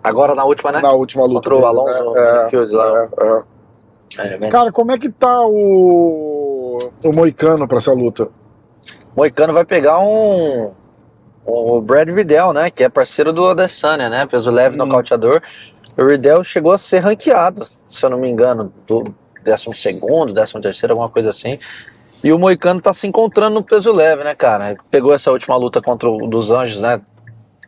Agora na última, né? na última luta. Contra o Alonso né? É, lá. é, é. É, né? Cara, como é que tá o, o Moicano pra essa luta? Moicano vai pegar um. O Brad Riddell, né? Que é parceiro do Adesanya, né? Peso leve Hum. nocauteador. O Riddell chegou a ser ranqueado, se eu não me engano, do 12, 13 terceiro, alguma coisa assim. E o Moicano tá se encontrando no peso leve, né, cara? Pegou essa última luta contra o dos Anjos, né?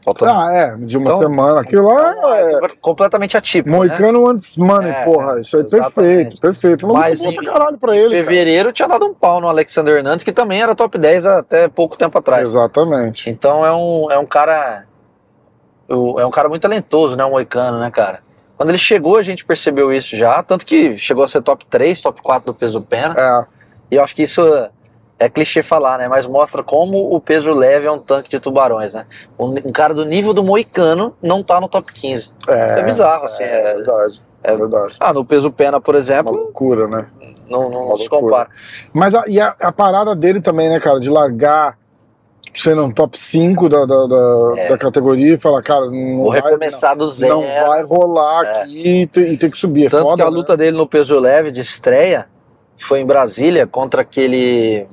Faltando. Ah, é, de uma Então- semana. Aquilo lá é. completamente atípico. né? Moicano antes money, É, porra. Isso aí é perfeito, perfeito. Mas boa em caralho pra ele. cara. fevereiro tinha dado um pau no Alexander Hernandes, que também era top 10 até pouco tempo atrás. Exatamente. Então é um, é um cara. É um cara muito talentoso, né? O Moicano, né, cara? Quando ele chegou, a gente percebeu isso já. Tanto que chegou a ser top 3, top 4 do peso pena. É, E eu acho que isso é clichê falar, né? Mas mostra como o peso leve é um tanque de tubarões, né? Um, cara do nível do Moicano não tá no top 15. é, Isso é bizarro, assim. É, é- verdade. É verdade. Ah, no peso pena, por Uma exemplo, loucura, né? não, não, uma se compara. Mas a, e a, a parada dele também, né, cara, de largar sendo um top 5 da, da, da, É. da categoria e falar, cara, não Vou vai, recomeçar do não, zero. não vai rolar É. aqui e tem, e que subir. É Tanto foda, que a né? luta dele no peso leve de estreia foi em Brasília contra aquele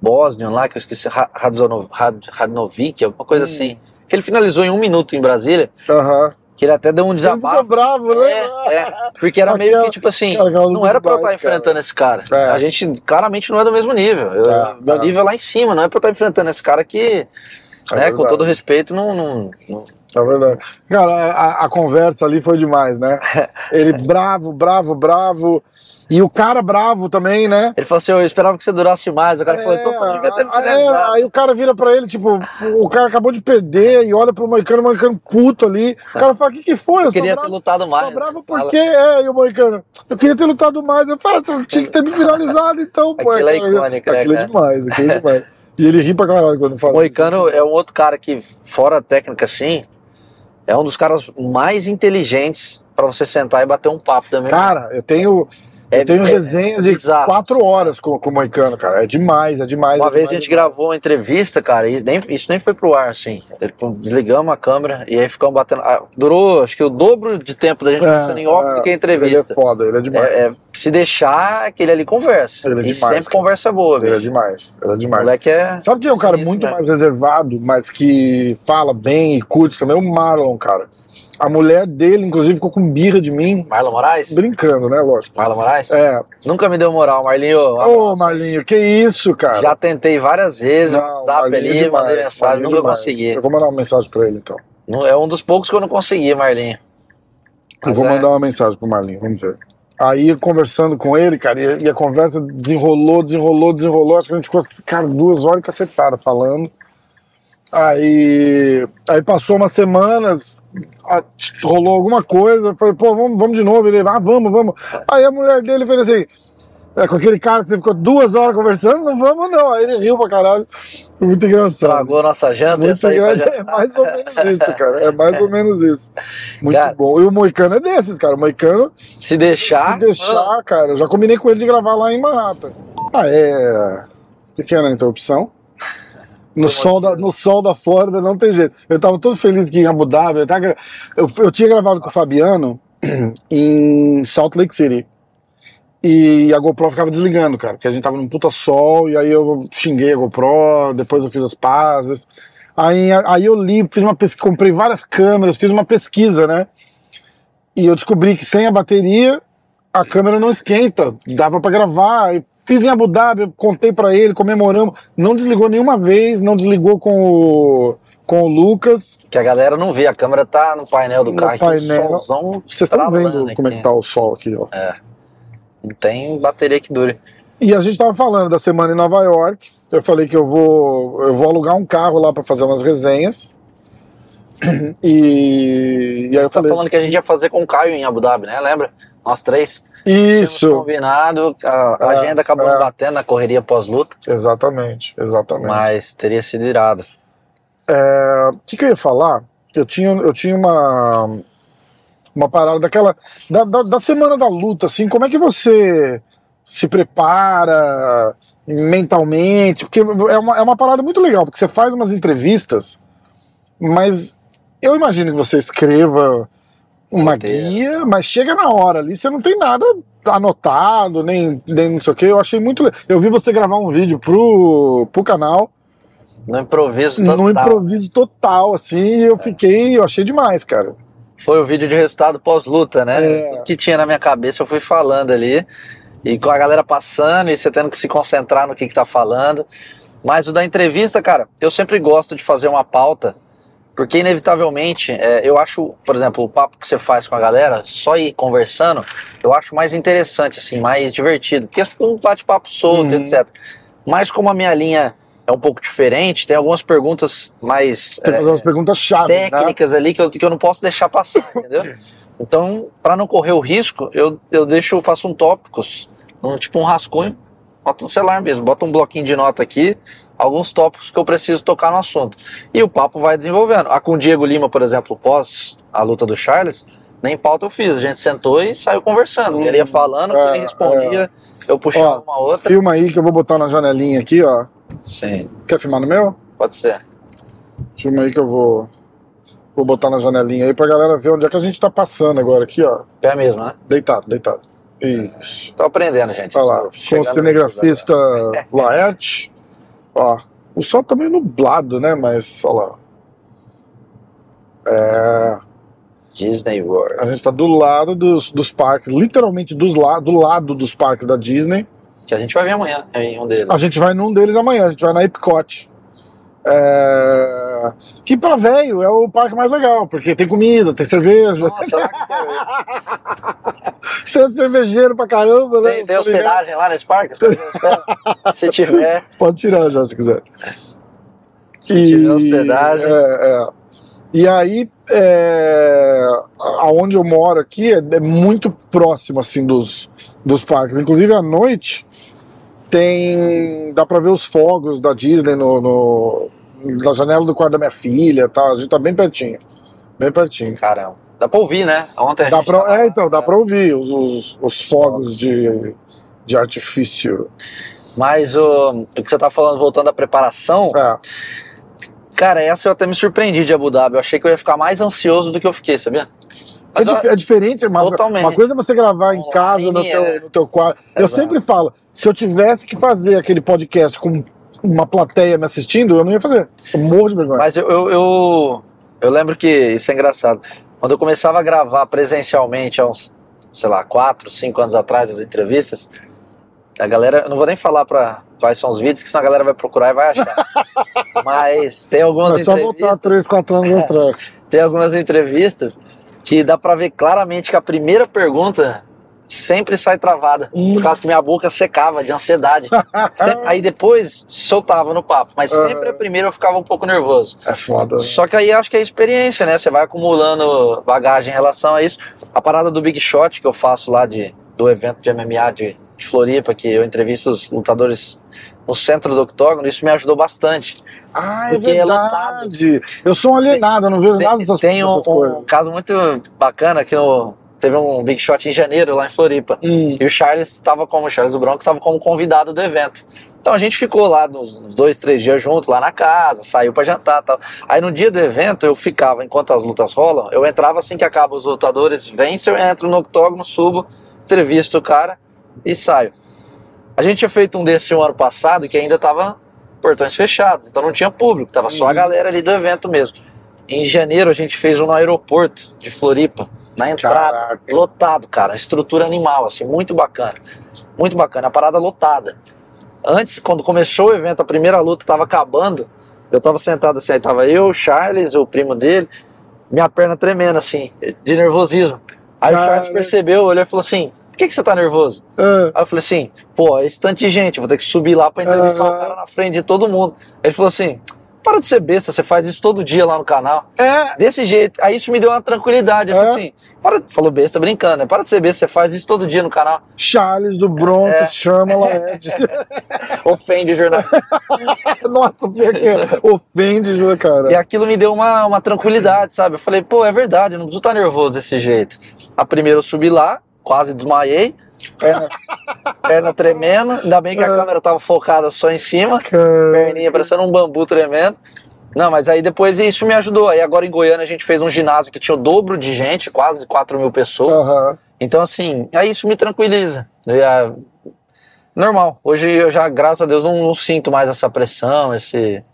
Bosnian lá, que eu esqueci, Rad- Radnovic, alguma coisa Hum. assim. Que ele finalizou em um minuto em Brasília, Aham. que ele até deu um Ele desabafo. bravo, né? É, é, porque era meio que tipo assim, cara, não era pra eu estar enfrentando esse cara. É. A gente claramente não é do mesmo nível. Eu- É, meu é. nível é lá em cima, não é pra eu estar enfrentando esse cara que, É né, com todo respeito, não, não, não- É verdade. Cara, a, a conversa ali foi demais, né? Ele bravo, bravo, bravo. E o cara bravo também, né? Ele falou assim, eu esperava que você durasse mais. O cara falou, então você não devia ter me é, aí o cara vira pra ele, tipo, o cara acabou de perder e olha pro Moicano, o Moicano puto ali. O cara fala, o que que foi? Eu Você tá queria ter bravo? lutado Você mais. tá bravo né? por quê? É, e o Moicano, eu queria ter lutado mais. Eu falo, você tinha que ter me finalizado então, pô. Aquilo é cara. icônico, né, Aquilo é cara? demais, aquilo é demais. E ele ri pra caralho quando fala O Moicano é um outro cara que, fora a técnica assim, é um dos caras mais inteligentes pra você sentar e bater um papo também. Cara, eu tenho, É- eu tenho é- resenhas é de bizarro. quatro horas com, com o Moicano, cara. É demais, é demais. Uma é vez a demais, gente é demais. gravou uma entrevista, cara, e nem- isso nem foi pro ar, assim. Desligamos a câmera e aí ficamos batendo. ah, durou, acho que o dobro de tempo da gente É, conversando em off é, do que a Ele é entrevista. foda, ele é demais. É, é, se deixar, aquele ali conversa. Ele é e demais, sempre cara. conversa boa, Ele é bicho. demais, ele é O demais. moleque é. Sabe quem é um cara muito né? mais reservado, mas que fala bem e curte também? O Marlon, cara. A mulher dele, inclusive, ficou com birra de mim, Marlon Moraes? brincando, né, lógico. Marlon Moraes? É. Nunca me deu moral, Marlinho. Ô, abraço. Marlinho, que isso, cara? Já tentei várias vezes, Não, WhatsApp Marlinho é ali, demais, mandei mensagem, Marlinho é nunca demais. consegui. Eu vou mandar uma mensagem pra ele, então. Não- É um dos poucos que eu não consegui, Marlinho. Eu Mas vou é- mandar uma mensagem pro Marlinho, vamos ver. Aí, conversando com ele, cara, e, e a conversa desenrolou, desenrolou, desenrolou. Acho que a gente ficou, cara, duas horas cacetada falando. Aí, aí passou umas semanas, rolou alguma coisa. Falei, pô, vamos, vamos de novo. Ele, ah, vamos, vamos. Aí a mulher dele fez assim, é, com aquele cara que você ficou duas horas conversando, não vamos não. Aí ele riu pra caralho. Muito engraçado. Tragou nossa janta. Muito engraçado. É mais ou menos isso, cara. É mais ou menos isso. Muito Cara. bom. E o Moicano é desses, cara. O Moicano, Se deixar. se deixar, cara, eu já combinei com ele de gravar lá em Manhattan. Ah, é. Pequena interrupção. No sol, da, no sol da Flórida não tem jeito. Eu tava todo feliz que em Abu Dhabi. Eu, tava eu, eu tinha gravado com o Fabiano em Salt Lake City. E a GoPro ficava desligando, cara, porque a gente tava num puta sol, e aí eu xinguei a GoPro, depois eu fiz as pazes. Aí, aí eu li, fiz uma pesquisa, comprei várias câmeras, fiz uma pesquisa, né? E eu descobri que sem a bateria, a câmera não esquenta, dava pra gravar. E fiz em Abu Dhabi, contei pra ele, comemoramos. Não desligou nenhuma vez, não desligou com o, com o Lucas. Que a galera não vê, a câmera tá no painel do No carro. aqui, painel. solzão Vocês estão vendo como é aqui. que tá o sol aqui, ó. Não tem bateria que dure. E a gente tava falando da semana em Nova York. Eu falei que eu vou, eu vou alugar um carro lá pra fazer umas resenhas. E, e aí eu Tá falei, falando que a gente ia fazer com o Caio em Abu Dhabi, né? Lembra? Nós três. Isso, combinado, a, É, agenda acabou é. batendo na correria pós-luta, exatamente, exatamente. mas teria sido irado. É, O que, que eu ia falar? Eu tinha, eu tinha uma, uma parada daquela. Da, da, da semana da luta, assim, como é que você se prepara mentalmente? Porque é uma, é uma parada muito legal, porque você faz umas entrevistas, mas eu imagino que você escreva uma Roteiro. guia, mas chega na hora ali, você não tem nada anotado, nem, nem não sei o que. Eu achei muito. Eu vi você gravar um vídeo pro, pro canal No improviso total. no improviso total, assim, e eu fiquei, eu achei demais, cara. Foi o vídeo de resultado pós-luta, né? É. Tudo que tinha na minha cabeça eu fui falando ali. E com a galera passando e você tendo que se concentrar no que, que tá falando. Mas o da entrevista, cara, eu sempre gosto de fazer uma pauta, porque inevitavelmente, é, eu acho, por exemplo, o papo que você faz com a galera, só ir conversando, eu acho mais interessante, assim, mais divertido. Porque fica um bate-papo solto, Uhum. etc. Mas como a minha linha é um pouco diferente, tem algumas perguntas mais. Tem que é, perguntas chaves, né? técnicas ali que eu, que eu não posso deixar passar, entendeu? Então, para não correr o risco, eu, eu deixo, eu faço um tópicos, um, tipo um rascunho, boto no celular mesmo, boto um bloquinho de nota aqui, alguns tópicos que eu preciso tocar no assunto. E o papo vai desenvolvendo. A com o Diego Lima, por exemplo, pós a luta do Charles, nem pauta eu fiz, a gente sentou e saiu conversando. Ele ia falando, É, ele respondia, eu puxava Ó, uma outra. Filma aí que eu vou botar na janelinha aqui, ó. Sim. Quer filmar no meu? Pode ser. Filma aí que eu vou. Vou botar na janelinha aí pra galera ver onde é que a gente tá passando agora aqui, ó. Pé mesmo, né? Deitado, deitado. Isso. Tô aprendendo, gente. Olha lá, com o cinegrafista Laerte. Ó, o sol tá meio nublado, né? Mas, olha lá. É, Disney World. a gente tá do lado dos, dos parques, literalmente dos la do lado dos parques da Disney. Que a gente vai ver amanhã em um deles. A gente vai num deles amanhã, a gente vai na Epcot. É, Que pra velho é o parque mais legal, porque tem comida, tem cerveja. Nossa, lá que quero ir. Você é cervejeiro pra caramba, né? Tem, tem Tá ligado? hospedagem lá nesse parque? Se tiver, Pode tirar já se quiser. se tiver hospedagem. É, é. E aí, é, aonde eu moro aqui é, é muito próximo assim dos, dos parques. Inclusive à noite tem dá pra ver os fogos da Disney no, no- na janela do quarto da minha filha, tá? A gente tá bem pertinho, bem pertinho. caramba. Dá pra ouvir, né? Ontem a Dá gente pra, tava- é, então dá pra ouvir os, os, os fogos de, de artifício. Mas o, o que você tá falando, voltando à preparação, É. cara, essa eu até me surpreendi de Abu Dhabi. Eu achei que eu ia ficar mais ansioso do que eu fiquei, sabia? É, Mas, dif- é diferente, Totalmente. uma coisa é você gravar em casa, no teu, é. no teu quarto. Eu Exato. sempre falo, se eu tivesse que fazer aquele podcast com uma plateia me assistindo, eu não ia fazer. Eu morro de vergonha. Mas eu, eu, eu, eu lembro que isso é engraçado. Quando eu começava a gravar presencialmente, há uns, sei lá, quatro, cinco anos atrás, as entrevistas, a galera, eu não vou nem falar pra quais são os vídeos, que senão a galera vai procurar e vai achar. Mas tem algumas é só voltar entrevistas. três, quatro anos atrás. tem algumas entrevistas que dá pra ver claramente que a primeira pergunta sempre sai travada. Hum. Por causa que minha boca secava de ansiedade. Sempre- aí depois soltava no papo. Mas sempre a primeira eu ficava um pouco nervoso. É foda. Só que aí acho que é experiência, né? Você vai acumulando bagagem em relação a isso. A parada do Big Shot que eu faço lá de, do evento de MMA de, de Floripa, que eu entrevisto os lutadores no centro do octógono, isso me ajudou bastante. Ah, é é verdade. eu sou um alienado, eu não vejo nada dessas, Tem um, dessas um coisas. caso muito bacana que no, teve um Big Shot em janeiro lá em Floripa. Hum. E o Charles estava como, o Charles do Bronx estava como convidado do evento. Então a gente ficou lá nos uns dois, três dias junto, lá na casa, saiu pra jantar tal. Aí no dia do evento eu ficava, enquanto as lutas rolam, eu entrava assim que acaba os lutadores, vencem, eu entro no octógono, subo, entrevisto o cara e saio. A gente tinha feito um desse um ano passado que ainda tava portões fechados, então não tinha público, tava só a Uhum. galera ali do evento mesmo. Em janeiro a gente fez um no aeroporto de Floripa, na entrada, Caraca. lotado, cara, estrutura animal, assim, muito bacana. Muito bacana, a parada lotada. Antes, quando começou o evento, a primeira luta tava acabando, eu tava sentado assim, aí tava eu, o Charles, o primo dele, minha perna tremendo, assim, de nervosismo. Aí o Cara. Charles percebeu, olhou e falou assim, por que, que você tá nervoso? É. Aí eu falei assim, pô, é esse tanto de gente, vou ter que subir lá pra entrevistar Aham. o cara na frente de todo mundo. Ele falou assim, para de ser besta, você faz isso todo dia lá no canal. É, Desse jeito, aí isso me deu uma tranquilidade. Eu É. falei assim, para, falou besta brincando, né? Para de ser besta, você faz isso todo dia no canal. Charles do Bronx É. chama Laerte. Ofende o jornalista. Nossa, porque ofende, Ju, cara. E aquilo me deu uma, uma tranquilidade, sabe? Eu falei, pô, é verdade, eu não preciso estar nervoso desse jeito. A primeira eu subi lá, quase desmaiei, perna, perna tremendo, ainda bem que a É. câmera tava focada só em cima, perninha parecendo um bambu tremendo. Não, mas aí depois isso me ajudou. Aí agora em Goiânia a gente fez um ginásio que tinha o dobro de gente, quase 4 mil pessoas. Aham. Então, assim, aí isso me tranquiliza. Ah, normal. Hoje eu já, graças a Deus, não, não sinto mais essa pressão, esse,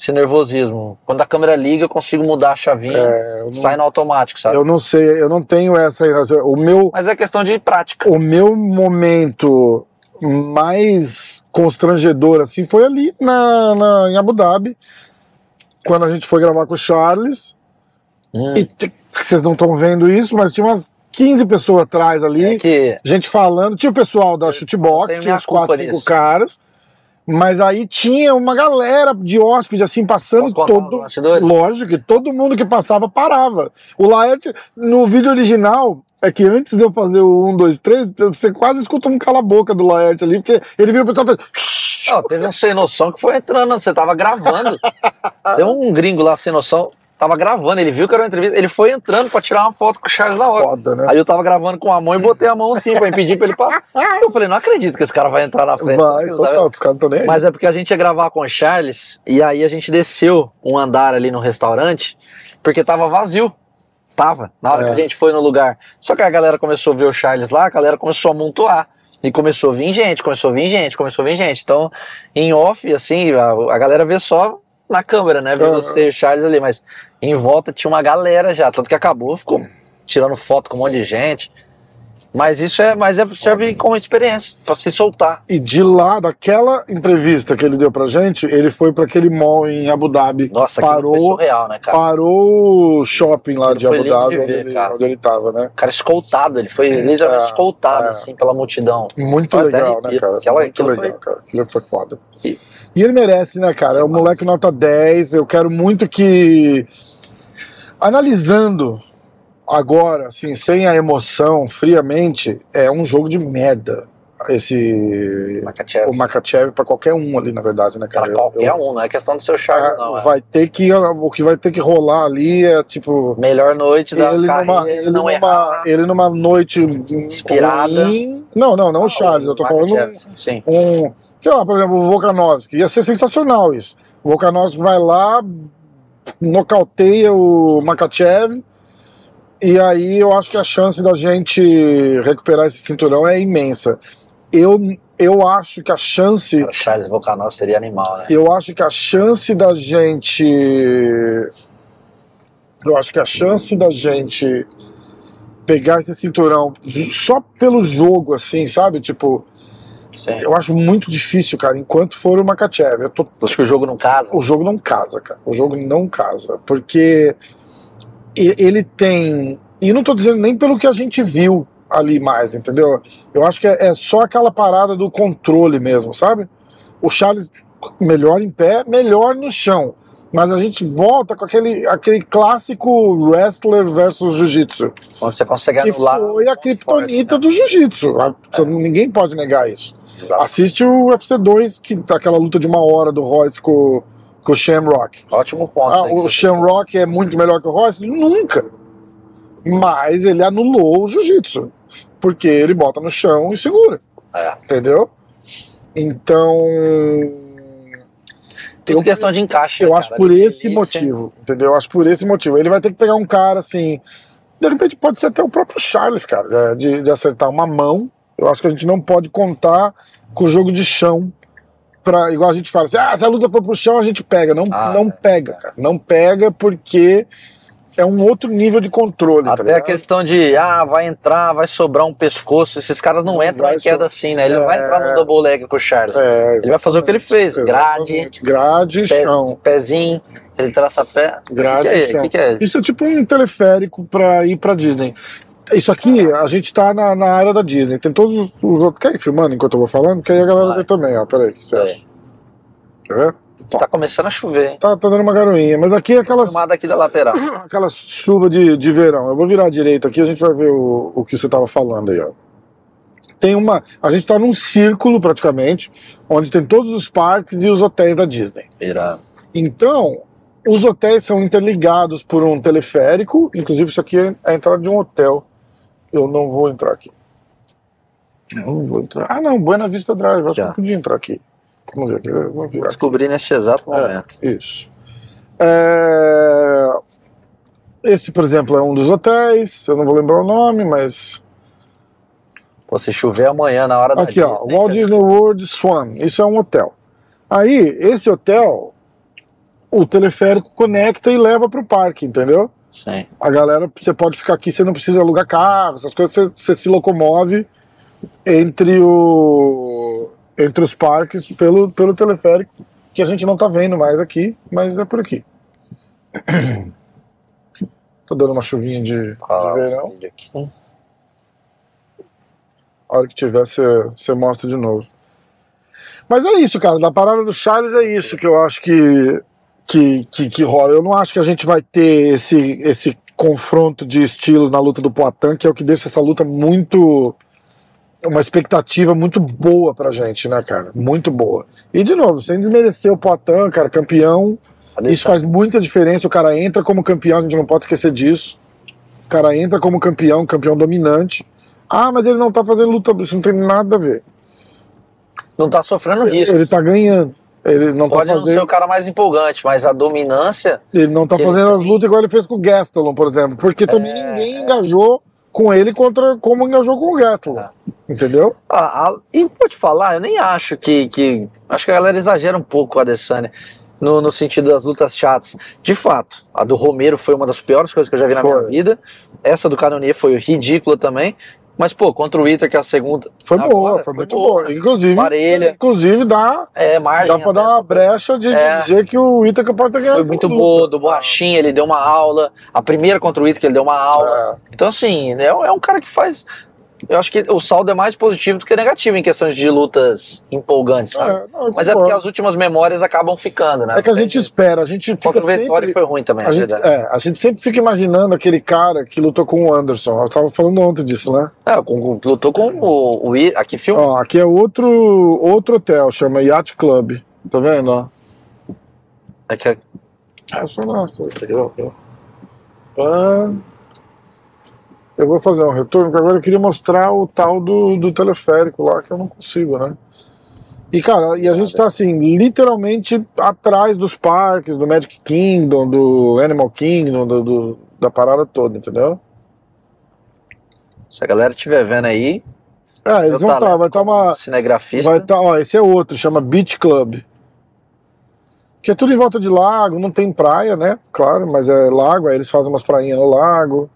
esse nervosismo. Quando a câmera liga, eu consigo mudar a chavinha, É, não- sai no automático, sabe? Eu não sei, eu não tenho essa aí. O meu, Mas é questão de prática. o meu momento mais constrangedor assim foi ali na, na- em Abu Dhabi, quando a gente foi gravar com o Charles. Hum, E vocês não estão vendo isso, mas tinha umas 15 pessoas atrás ali, é que gente falando. Tinha o pessoal da Chutebox, tinha uns 4, culpa 5 nisso. caras. Mas aí tinha uma galera de hóspede assim passando contar todo. Lógico que todo mundo que passava parava. O Laerte, no vídeo original, é que antes de eu fazer o 1, 2, 3, você quase escuta um cala-boca do Laerte ali, porque ele vira pro pessoal e faz. Não, teve um sem noção que foi entrando, você tava gravando. Tem um gringo lá sem noção. Tava gravando, ele viu que era uma entrevista, ele foi entrando pra tirar uma foto com o Charles na hora. Foda, né? Aí eu tava gravando com a mão e botei a mão assim pra impedir pra ele passar. Eu falei, não acredito que esse cara vai entrar na frente. Vai, total, os caras não nem aí. Mas é porque a gente ia gravar com o Charles e aí a gente desceu um andar ali no restaurante porque tava vazio. Tava, na hora É. que a gente foi no lugar. Só que a galera começou a ver o Charles lá, a galera começou a amontoar. E começou a vir gente, começou a vir gente, começou a vir gente. Então, em off, assim, a, a galera vê só na câmera, né? Vê Aham. você e o Charles ali, mas em volta tinha uma galera já. Tanto que acabou, ficou tirando foto com um monte de gente. Mas isso é, mas é, serve como experiência, pra se soltar. E de lá, daquela entrevista que ele deu pra gente, ele foi pra aquele mall em Abu Dhabi. Nossa, aquilo foi parou, surreal, né, cara? parou o shopping lá Aquilo de Abu Dhabi, de onde, ver, ele, cara. onde ele tava, né? O cara escoltado, ele foi literalmente É, escoltado, é. assim, pela multidão. Muito Foi legal, né, cara? Aquela- Muito legal, foi- cara. Aquilo foi foda. E- E ele merece, né, cara? É um moleque nota 10. Eu quero muito que. Analisando agora, assim, sem a emoção, friamente, é um jogo de merda. Esse. Makachev. O Makachev pra qualquer um ali, na verdade, né, cara? Para Eu- qualquer eu- um, não é questão do seu charme, não. É. vai ter que. O que vai ter que rolar ali é tipo. Melhor noite da Ele carreira, numa, ele, não numa, errar. ele numa noite Inspirada. ruim. Não, não, não o Charles. Eu tô falando Makachev, Sim. um, sei lá, por exemplo, o Volkanovski. Ia ser sensacional isso. O Volkanovski vai lá, nocauteia o Makachev, e aí eu acho que a chance da gente recuperar esse cinturão é imensa. Eu, eu acho que a chance. Cara, Charles Volkanov seria animal, né? Eu acho que a chance da gente. Eu acho que a chance da gente pegar esse cinturão só pelo jogo, assim, sabe? Tipo, Sim. eu acho muito difícil, cara, enquanto for o Makachev. Eu tô Acho que o jogo não casa. o jogo não casa, cara. O jogo não casa. Porque ele tem. E não tô dizendo nem pelo que a gente viu ali mais, entendeu? Eu acho que é, é só aquela parada do controle mesmo, sabe? O Charles melhor em pé, melhor no chão. Mas a gente volta com aquele, aquele clássico wrestler versus jiu-jitsu. Quando você consegue Que anular. foi a um criptonita forte, do jiu-jitsu. A- Ninguém pode negar isso. Exato. Assiste o UFC 2, que tá aquela luta de uma hora do Royce com, com o Shamrock. Ótimo ponto. Ah, o Shamrock é muito melhor que o Royce? Nunca. Mas ele anulou o jiu-jitsu. Porque ele bota no chão e segura. É. Entendeu? Então. Tudo eu- questão de encaixe. Eu né, acho cara? por De esse motivo, entendeu? Eu acho por esse motivo. Ele vai ter que pegar um cara assim. De repente pode ser até o próprio Charles, cara, de, de acertar uma mão. Eu acho que a gente não pode contar com o jogo de chão. Pra, igual a gente fala assim, ah, se a luta for pro chão, a gente pega. Não, Ah, não é. pega, cara. Não pega porque é um outro nível de controle. tá Até a ligado? questão de, ah, vai entrar, vai sobrar um pescoço. Esses caras não, Não entram em queda so- assim, né? Ele não vai É. entrar no double leg com o Charles. É, Ele vai fazer o que ele fez: grade, exatamente. grade pé- chão. pezinho, ele traça pé. Grade o que, que é? chão. Que, que é? Isso é tipo um teleférico pra ir pra Disney. Isso aqui, a gente tá na, na área da Disney. Tem todos os, os outros. Quer ir filmando enquanto eu vou falando? Que aí a galera Vai. vê também, ó. Peraí, o que você É. acha? Quer ver? Tá começando a chover, hein? Tá, tá dando uma garoinha. Mas aqui é aquelas, Filmada aqui da lateral. aquela chuva de, de verão. Eu vou virar à direita aqui a gente vai ver o, o que você tava falando aí, ó. Tem uma. A gente tá num círculo praticamente, onde tem todos os parques e os hotéis da Disney. Irado. Então, os hotéis são interligados por um teleférico, inclusive isso aqui é a entrada de um hotel. Eu não vou entrar aqui. Eu não vou entrar. Ah, não, Buena Vista Drive, acho que Já. eu podia entrar aqui. Vamos ver aqui, vou virar aqui. Descobri neste exato momento. Isso. É, Esse, por exemplo, é um dos hotéis, eu não vou lembrar o nome, mas. Pô, se chover amanhã na hora da Aqui, ó, Disney, Walt cara. Disney World Swan. Isso é um hotel. Aí, esse hotel, o teleférico conecta e leva para o parque, entendeu? Sim. A galera, você pode ficar aqui, você não precisa alugar carro, essas coisas, você, você se locomove entre, o, entre os parques pelo, pelo teleférico, que a gente não tá vendo mais aqui, mas é por aqui. Tô dando uma chuvinha de, de Ah, verão. vídeo aqui. A hora que tiver, você, você mostra de novo. Mas é isso, cara. Da parada do Charles é isso que eu acho que, que, que, que rola. Eu não acho que a gente vai ter esse, esse confronto de estilos na luta do Poitin, que é o que deixa essa luta muito. Uma expectativa muito boa pra gente, né, cara? Muito boa. E, de novo, sem desmerecer o Poitin, cara, campeão. Isso faz muita diferença. O cara entra como campeão, a gente não pode esquecer disso. O cara entra como campeão, campeão dominante. Ah, mas ele não tá fazendo luta, isso não tem nada a ver. Não tá sofrendo risco. Ele tá ganhando. Ele não Pode tá não ser fazendo. o cara mais empolgante, mas a dominância. Ele não tá fazendo as lutas igual ele fez com o Gastelum, por exemplo. Porque também É, ninguém engajou com ele contra como engajou com o Gastelum. É. Entendeu? Ah, a- e vou te falar, eu nem acho que, que. Acho que a galera exagera um pouco com a Adesanya. No, no sentido das lutas chatas. De fato, a do Romero foi uma das piores coisas que eu já vi na minha Foi. vida. Essa do Canonier foi ridícula também. Mas, pô, contra o Iter, que é a segunda. Foi agora, boa, foi, muito boa. Inclusive, Parelha. inclusive dá, É, margem. dá pra até. dar uma brecha de, É. dizer que o Itaca pode ter ganhado. Foi muito boa, do Borrachinha, ele deu uma aula. A primeira contra o Iter, que ele deu uma aula. É. Então, assim, é, é um cara que faz. Eu acho que o saldo é mais positivo do que negativo em questões de lutas empolgantes, sabe? É, não, Mas é porque as últimas memórias acabam ficando, né? É que a gente espera, a gente fica Contra o sempre... foi ruim também, A gente, é, a gente sempre fica imaginando aquele cara que lutou com o Anderson. Eu tava falando ontem disso, né? É, com, lutou com o, o aqui filme. Ó, aqui é outro, outro hotel, chama Yacht Club. Tá vendo? Ó? É que é- É só. Pá. Eu vou fazer um retorno, porque agora eu queria mostrar o tal do, do teleférico lá, que eu não consigo, né? E, cara, e a gente tá assim, literalmente atrás dos parques, do Magic Kingdom, do Animal Kingdom, do, do- da parada toda, entendeu? se a galera estiver vendo aí, É, eles vão estar, talento vai estar como uma. cinegrafista. Vai estar, ó, esse é outro, chama Beach Club. Que é tudo em volta de lago, não tem praia, né? Claro, mas é lago, aí eles fazem umas prainhas no lago.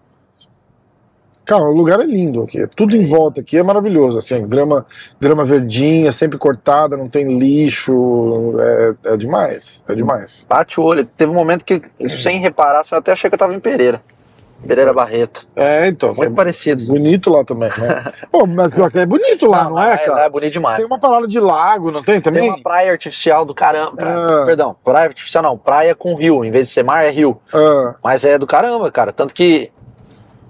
Cara, o lugar é lindo aqui. é Tudo em volta aqui é maravilhoso. Assim, grama, grama verdinha, sempre cortada, não tem lixo. É, é demais. É demais. Bate o olho. Teve um momento que, sem reparar, eu até achei que eu tava em Pereira. Pereira Barreto. É, então. Muito é parecido. bonito lá também, né? Pô, mas pior que é bonito lá, não, é, lá cara? É bonito demais. Tem uma parada de lago, não tem também? Tem uma praia artificial do caramba. Ah. Perdão, praia artificial não, praia com rio. Em vez de ser mar, é rio. Ah, Mas é do caramba, cara. Tanto que.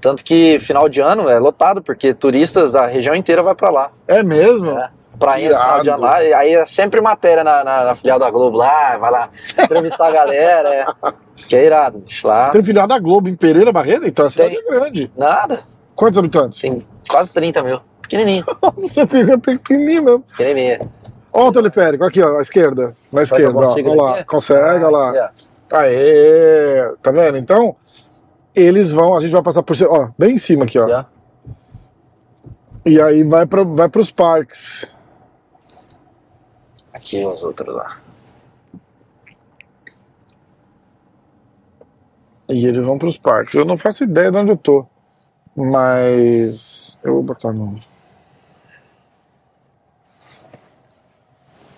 Tanto que final de ano é lotado, porque turistas da região inteira vai pra lá. é mesmo? É. Prainha no final de Irado. ano lá. E aí é sempre matéria na, na, na filial da Globo lá, vai lá entrevistar a galera. É. Que é irado, bicho. Lá. Tem filial da Globo em Pereira Barreto, então a cidade é grande. Nada. Quantos habitantes? Tem quase 30 mil. Pequenininho. Nossa, fica pequenininho mesmo. Pequenininho. Olha o teleférico, aqui, ó, à esquerda. Na Será esquerda, ó. Olha lá. Consegue, olha lá. Aê! Tá vendo? Então, eles vão, a gente vai passar por cima, ó, bem em cima aqui, ó. Já. E aí vai, pra, vai pros parques. Aqui os outros lá. E eles vão pros parques. Eu não faço ideia de onde eu tô. Mas. Eu vou botar no.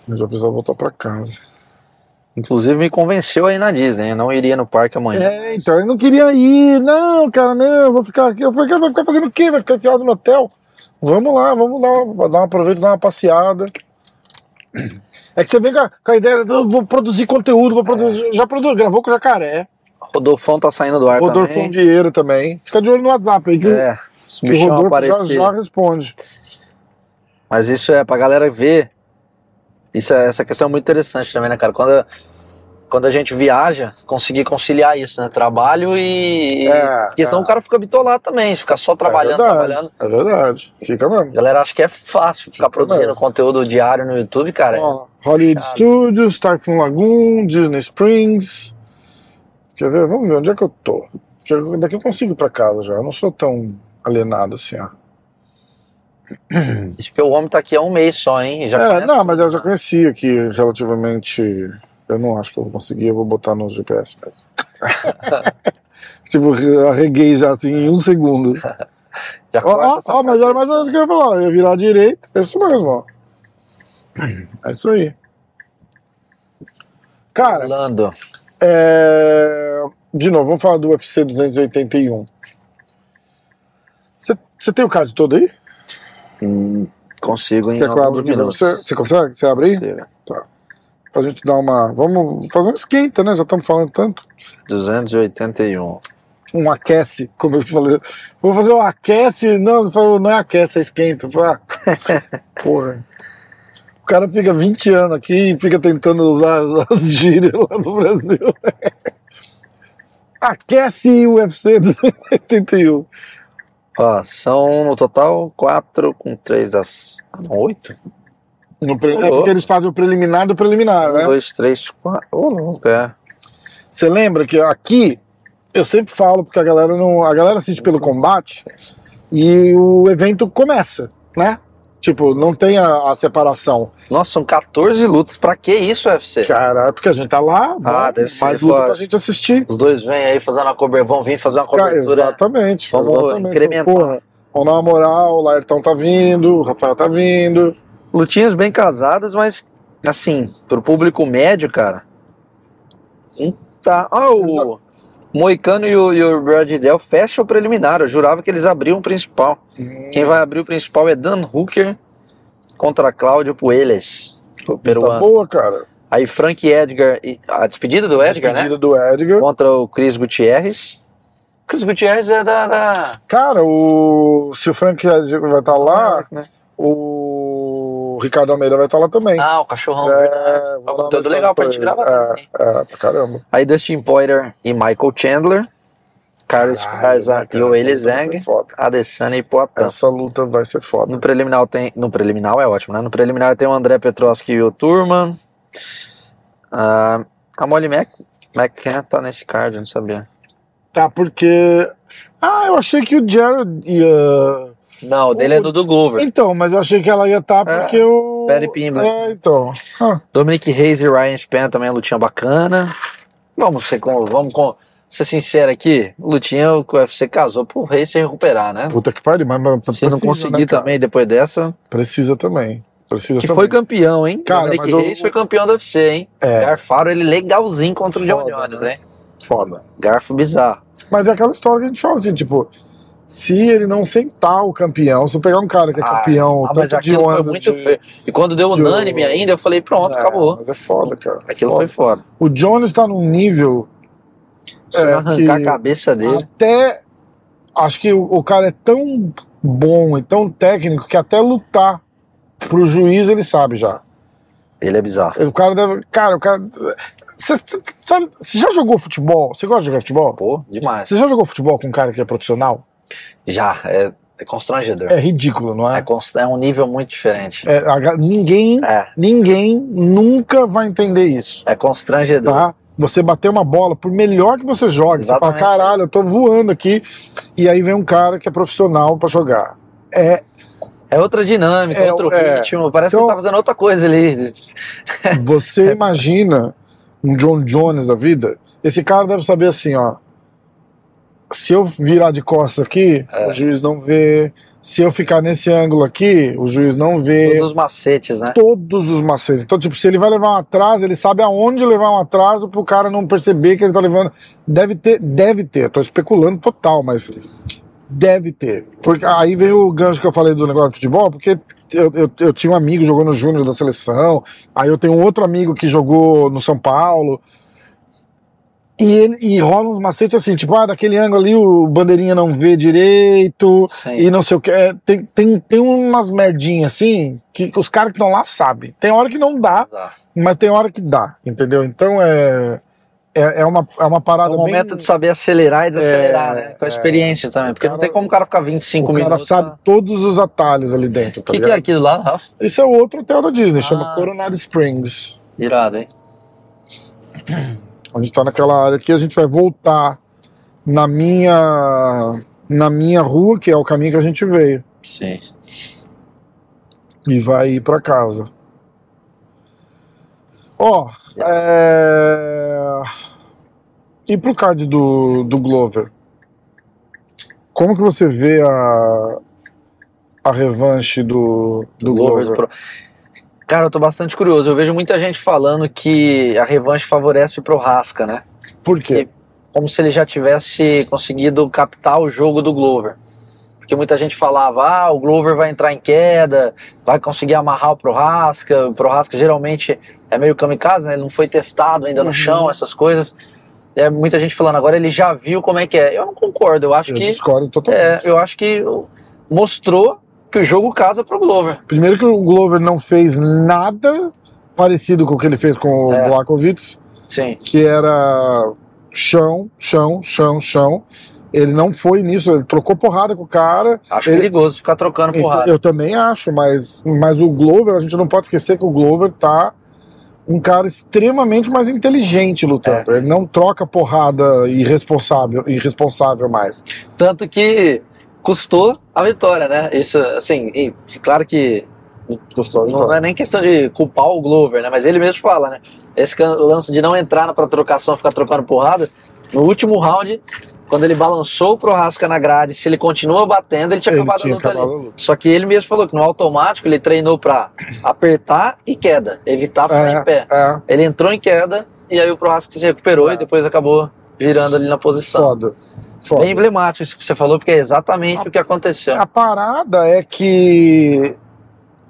Mas eu preciso voltar pra casa. Inclusive me convenceu aí na Disney. Eu não iria no parque amanhã. É, então ele não queria ir. Não, cara, não, eu vou ficar aqui. Eu falei, vai ficar fazendo o quê? Vai ficar enfiado no hotel? Vamos lá, vamos uma, dar uma aproveita, dar uma passeada. É que você vem com a, com a ideia de vou produzir conteúdo, vou produzir. Já produziu, gravou com o jacaré. Rodolfão tá saindo do ar Rodolfo também. Vieira também. Fica de olho no WhatsApp aí, que, É, que o Rodolfo já, aparecer. já responde. Mas isso é pra galera ver. Isso é, essa questão é muito interessante também, né, cara? Quando, quando a gente viaja, conseguir conciliar isso, né? Trabalho e. É, Porque senão é. o cara fica bitolado também, fica só trabalhando, é verdade, trabalhando. É verdade. Fica mesmo. Galera acha que é fácil ficar Fica produzindo mesmo. conteúdo diário no YouTube, cara. Ó, Hollywood. Studios, Typhoon Lagoon, Disney Springs. Quer ver? Vamos ver onde é que eu tô. Porque Daqui eu consigo ir pra casa já. Eu não sou tão alienado assim, ó. Esse homem tá aqui há um mês só, hein? Já é, conhece não, mas eu já conheci aqui relativamente. Eu não acho que eu vou conseguir, eu vou botar no GPS mesmo. tipo, arreguei já assim em um segundo. Já Ó, ó, ó, mas parte era mais ou menos o que eu ia falar. Eu ia virar à direita. É isso mesmo, ó. É isso aí. Cara, Orlando. É, De novo, vamos falar do UFC 281. Você tem o card todo aí? Hum, consigo em Quer alguns minutos. você? Você consegue? Você abre aí? Consigo. Pra gente dar uma. Vamos fazer um esquenta, né? Já estamos falando tanto. 281. Um aquece, como eu falei. Vou fazer um aquece. Não, falou, não é aquece, é esquenta. Eu falei, ah, porra. O cara fica 20 anos aqui e fica tentando usar as gírias lá do Brasil. aquece UFC 281. Ó, são no total 4 com 3 das. Ah, não, 8? Pre- É porque eles fazem o preliminar do preliminar, Um, né? dois, três, quatro. Ô, louco, é. Você lembra que aqui eu sempre falo porque a galera não, a galera assiste pelo combate e o evento começa, né? Tipo, não tem a, a separação. Nossa, são 14 lutas. Pra que isso, UFC? Cara, é porque a gente tá lá, Ah, vai, deve ser mais luta pra gente assistir. Os dois vêm aí fazendo uma cobertura. Vão vir fazer uma Cara, cobertura. exatamente. Vamos exatamente. incrementar. Porra, vamos dar uma moral, o Laertão tá vindo, o Rafael tá vindo. Lutinhas bem casadas, mas assim, pro público médio, cara. Tá. Ah, o Moicano e o, e o Bradidel fecham o preliminar. Eu jurava que eles abriam o principal. Quem vai abrir o principal é Dan Hooker contra Cláudio Puelles, o Tá peruano. boa, cara. Aí Frank Edgar, e- a despedida do Edgar, né? Despedida do Edgar. Contra o Chris Gutierrez. Chris Gutierrez é da. da... Cara, o se o Frank Edgar vai estar lá, né? o Ricardo Almeida vai estar lá também. Ah, o cachorrão. É, É um conteúdo legal pra pra gente gravar também. É, é, pra caramba. Aí Dustin Poirier e Michael Chandler. Carlos né, e o Eli foda. Adesanya e Poatan. Essa luta vai ser foda. No preliminar tem. No preliminar é ótimo, né? No preliminar tem o André Petroski e o Turman. Ah, a Molly Mac, McCann tá nesse card, eu não sabia. Tá, porque. Ah, eu achei que o Jared ia. Não, o dele é do do Glover. Então, mas eu achei que ela ia estar É, porque o. Perry Pimblett. É, então. Ah, Dominic Reis e Ryan Spann também, lutinha bacana. Vamos ser, com, vamos com, ser sincero aqui, lutinha o UFC casou pro Reis se recuperar, né? puta que pariu, mas, mas Se não precisa, conseguir né, também depois dessa, Precisa também. Precisa que também. foi campeão, hein? Cara, Dominic eu- Reis foi campeão do UFC, hein? É. Garfaram ele legalzinho contra o John Foda, Jones, né? hein? Foda. Garfo bizarro. Mas é aquela história que a gente fala assim, tipo, se ele não sentar o campeão, se eu pegar um cara que é Ah, campeão, Ah, mas de aquilo foi muito de- feio. E quando deu de- unânime ainda, eu falei, pronto, É, acabou. Mas é foda, cara. Aquilo Foda. foi foda. O Jones tá num nível Se É, arrancar a cabeça dele. até. Acho que o, o cara é tão bom e tão técnico que até lutar pro juiz ele sabe já. Ele é bizarro. O cara deve. Cara, o cara. Você já jogou futebol? Você gosta de jogar futebol? Pô, demais. Você já jogou futebol com um cara que é profissional? Já, é, é constrangedor. É ridículo, não É, é? é um nível muito diferente. É, a ninguém, É, ninguém nunca vai entender isso. é constrangedor. Tá? Você bater uma bola, por melhor que você jogue, você Exatamente. fala, caralho, eu tô voando aqui. E aí vem um cara que é profissional pra jogar. É, É outra dinâmica, É, outro é. ritmo. Parece Então- que ele tá fazendo outra coisa ali. você imagina um John Jones da vida? Esse cara deve saber assim, ó. Se eu virar de costas aqui, É. o juiz não vê. Se eu ficar nesse ângulo aqui, o juiz não vê. Todos os macetes, né? todos os macetes. Então, tipo, se ele vai levar um atraso, ele sabe aonde levar um atraso pro cara não perceber que ele tá levando. Deve ter, deve ter. Tô especulando total, mas deve ter. Porque aí vem o gancho que eu falei do negócio de futebol, porque eu, eu, eu tinha um amigo que jogou no Júnior da seleção, aí eu tenho outro amigo que jogou no São Paulo. E, e rola uns macetes assim, tipo, ah, daquele ângulo ali o bandeirinha não vê direito, Sim. e não sei o que. É, tem, tem, tem umas merdinhas assim que, que os caras que estão lá sabem. Tem hora que não dá, Exato. mas tem hora que dá, entendeu? Então é, é, é, uma, é uma É parada o momento bem. de saber acelerar e desacelerar, É, né? Com a é. experiência também. Porque não cara- tem como o cara ficar 25 o cara minutos. sabe né? todos os atalhos ali dentro, O tá que, que é aquilo lá, Rafa? Isso é outro hotel da Disney, chama Ah. Coronado Springs. Irado, hein? A gente tá naquela área aqui, a gente vai voltar na minha na minha rua, que é o caminho que a gente veio, Sim. e vai ir pra casa. Ó, é... e pro card do, do Glover? Como que você vê a, a revanche do, do Glover Glover? Pro. Cara, eu tô bastante curioso. Eu vejo muita gente falando que a revanche favorece o Prohaska, né? Por quê? Como se ele já tivesse conseguido captar o jogo do Glover. Porque muita gente falava, ah, o Glover vai entrar em queda, vai conseguir amarrar o Prohaska. O Prohaska geralmente é meio kamikaze, né? Ele não foi testado ainda no Uhum. chão, essas coisas. É muita gente falando, agora ele já viu como é que é. Eu não concordo, eu acho Eu que discordo totalmente. é, eu acho que mostrou que o jogo casa pro Glover. Primeiro que o Glover não fez nada parecido com o que ele fez com o É. Blakovic, Sim. que era chão, chão, chão, chão. Ele não foi nisso, ele trocou porrada com o cara. Acho Ele- perigoso ficar trocando Então, porrada. Eu também acho, mas, mas o Glover, a gente não pode esquecer que o Glover tá um cara extremamente mais inteligente lutando. É. Ele não troca porrada irresponsável, irresponsável mais. Tanto que custou a vitória, né? Isso, assim, e claro que Gostou? não é nem questão de culpar o Glover, né? Mas ele mesmo fala, né? Esse lance de não entrar pra trocação, ficar trocando porrada, no último round, quando ele balançou o Prohaska na grade, se ele continua batendo, ele tinha Ele acabado tinha a luta acabado ali. Só que ele mesmo falou que no automático ele treinou pra apertar e queda, evitar ficar em pé. É, Ele entrou em queda e aí o Prohaska se recuperou É. e depois acabou virando ali na posição. foda. Foda. Bem emblemático isso que você falou, porque é exatamente o que aconteceu. A parada é que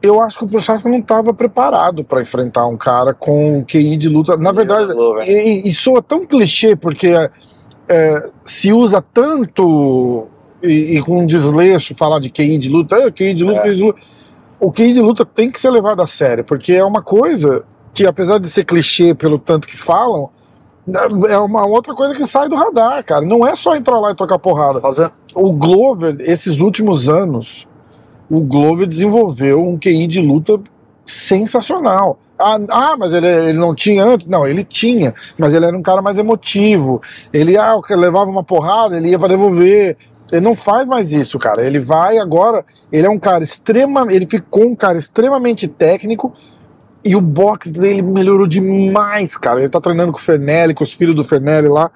eu acho que o Prochaska não estava preparado para enfrentar um cara com QI de luta. Na verdade, e, e- e soa tão clichê porque é, se usa tanto e, e com desleixo falar de QI de luta, é, QI de luta, É. QI de luta. O QI de luta tem que ser levado a sério, porque é uma coisa que, apesar de ser clichê pelo tanto que falam, é uma outra coisa que sai do radar, cara. Não é só entrar lá e tocar porrada Fazendo- o Glover, esses últimos anos, o Glover desenvolveu um QI de luta sensacional. Ah, ah, mas ele, ele não tinha antes? Não, ele tinha, mas ele era um cara mais emotivo. Ele ah, levava uma porrada, ele ia para devolver. Ele não faz mais isso, cara. Ele vai agora. Ele é um cara extrema. Ele ficou um cara extremamente técnico. E o boxe dele melhorou demais, cara. Ele tá treinando com o Fernelli, com os filhos do Fernelli lá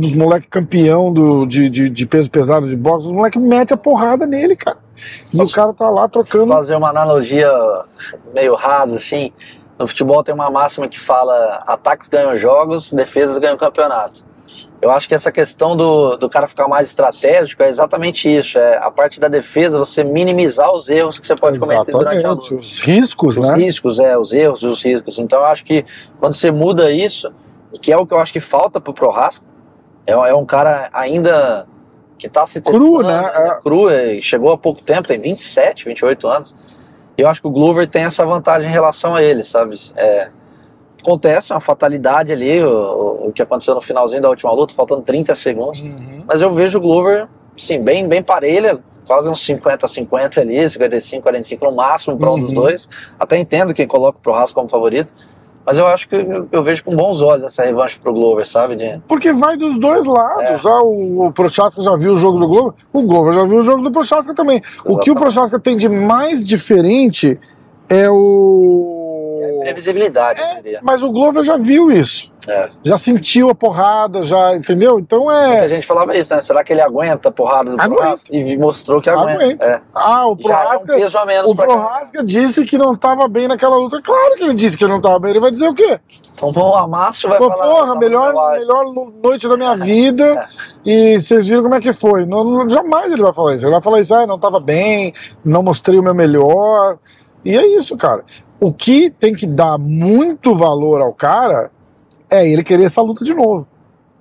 dos moleques campeão do, de, de, de peso pesado de boxe, os moleques metem a porrada nele, cara. E Posso o cara tá lá trocando. fazer uma analogia meio rasa, assim. No futebol tem uma máxima que fala ataques ganham jogos, defesas ganham campeonato. Eu acho que essa questão do, do cara ficar mais estratégico é exatamente isso. É a parte da defesa, você minimizar os erros que você pode cometer durante a Exatamente, luta. os riscos, Os né? riscos, é, os erros e os riscos. Então eu acho que quando você muda isso, que é o que eu acho que falta pro Prohaska, é, é um cara ainda que tá se Cru, testando, né? ainda Cru, é, chegou há pouco tempo, tem 27, 28 anos. E eu acho que o Glover tem essa vantagem em relação a ele, sabe? É, acontece uma fatalidade ali, o, o- que aconteceu no finalzinho da última luta, faltando 30 segundos. Uhum. Mas eu vejo o Glover, sim, bem, bem parelha, quase uns 50-50 ali, 55-45 no máximo para um dos Uhum. dois. Até entendo quem coloca o Prohaska como favorito. Mas eu acho que eu, eu vejo com bons olhos essa revanche pro Glover, sabe? De, Porque vai dos dois lados. É. Ah, o, o Prochaska já viu o jogo do Glover, o Glover já viu o jogo do Prochaska também. O que o Exatamente. Prochaska tem de mais diferente é o. previsibilidade, diria. Mas o Glover já viu isso. É. Já sentiu a porrada, já, entendeu? Então A é. gente falava isso, né? Será que ele aguenta a porrada do. Prohaska? E mostrou que aguenta. Aguenta. É. Ah, o Já é um Prohaska. a O Prohaska disse que não estava bem naquela luta. Claro que ele disse que ele não estava bem. Ele vai dizer o quê? Tomou um amasso, vai Pô, falar. porra, melhor, melhor no- noite da minha vida. E vocês viram como é que foi. Não, não- jamais ele vai falar isso. Ele vai falar isso, ah, não estava bem, não mostrei o meu melhor. E é isso, cara. O que tem que dar muito valor ao cara é ele querer essa luta de novo.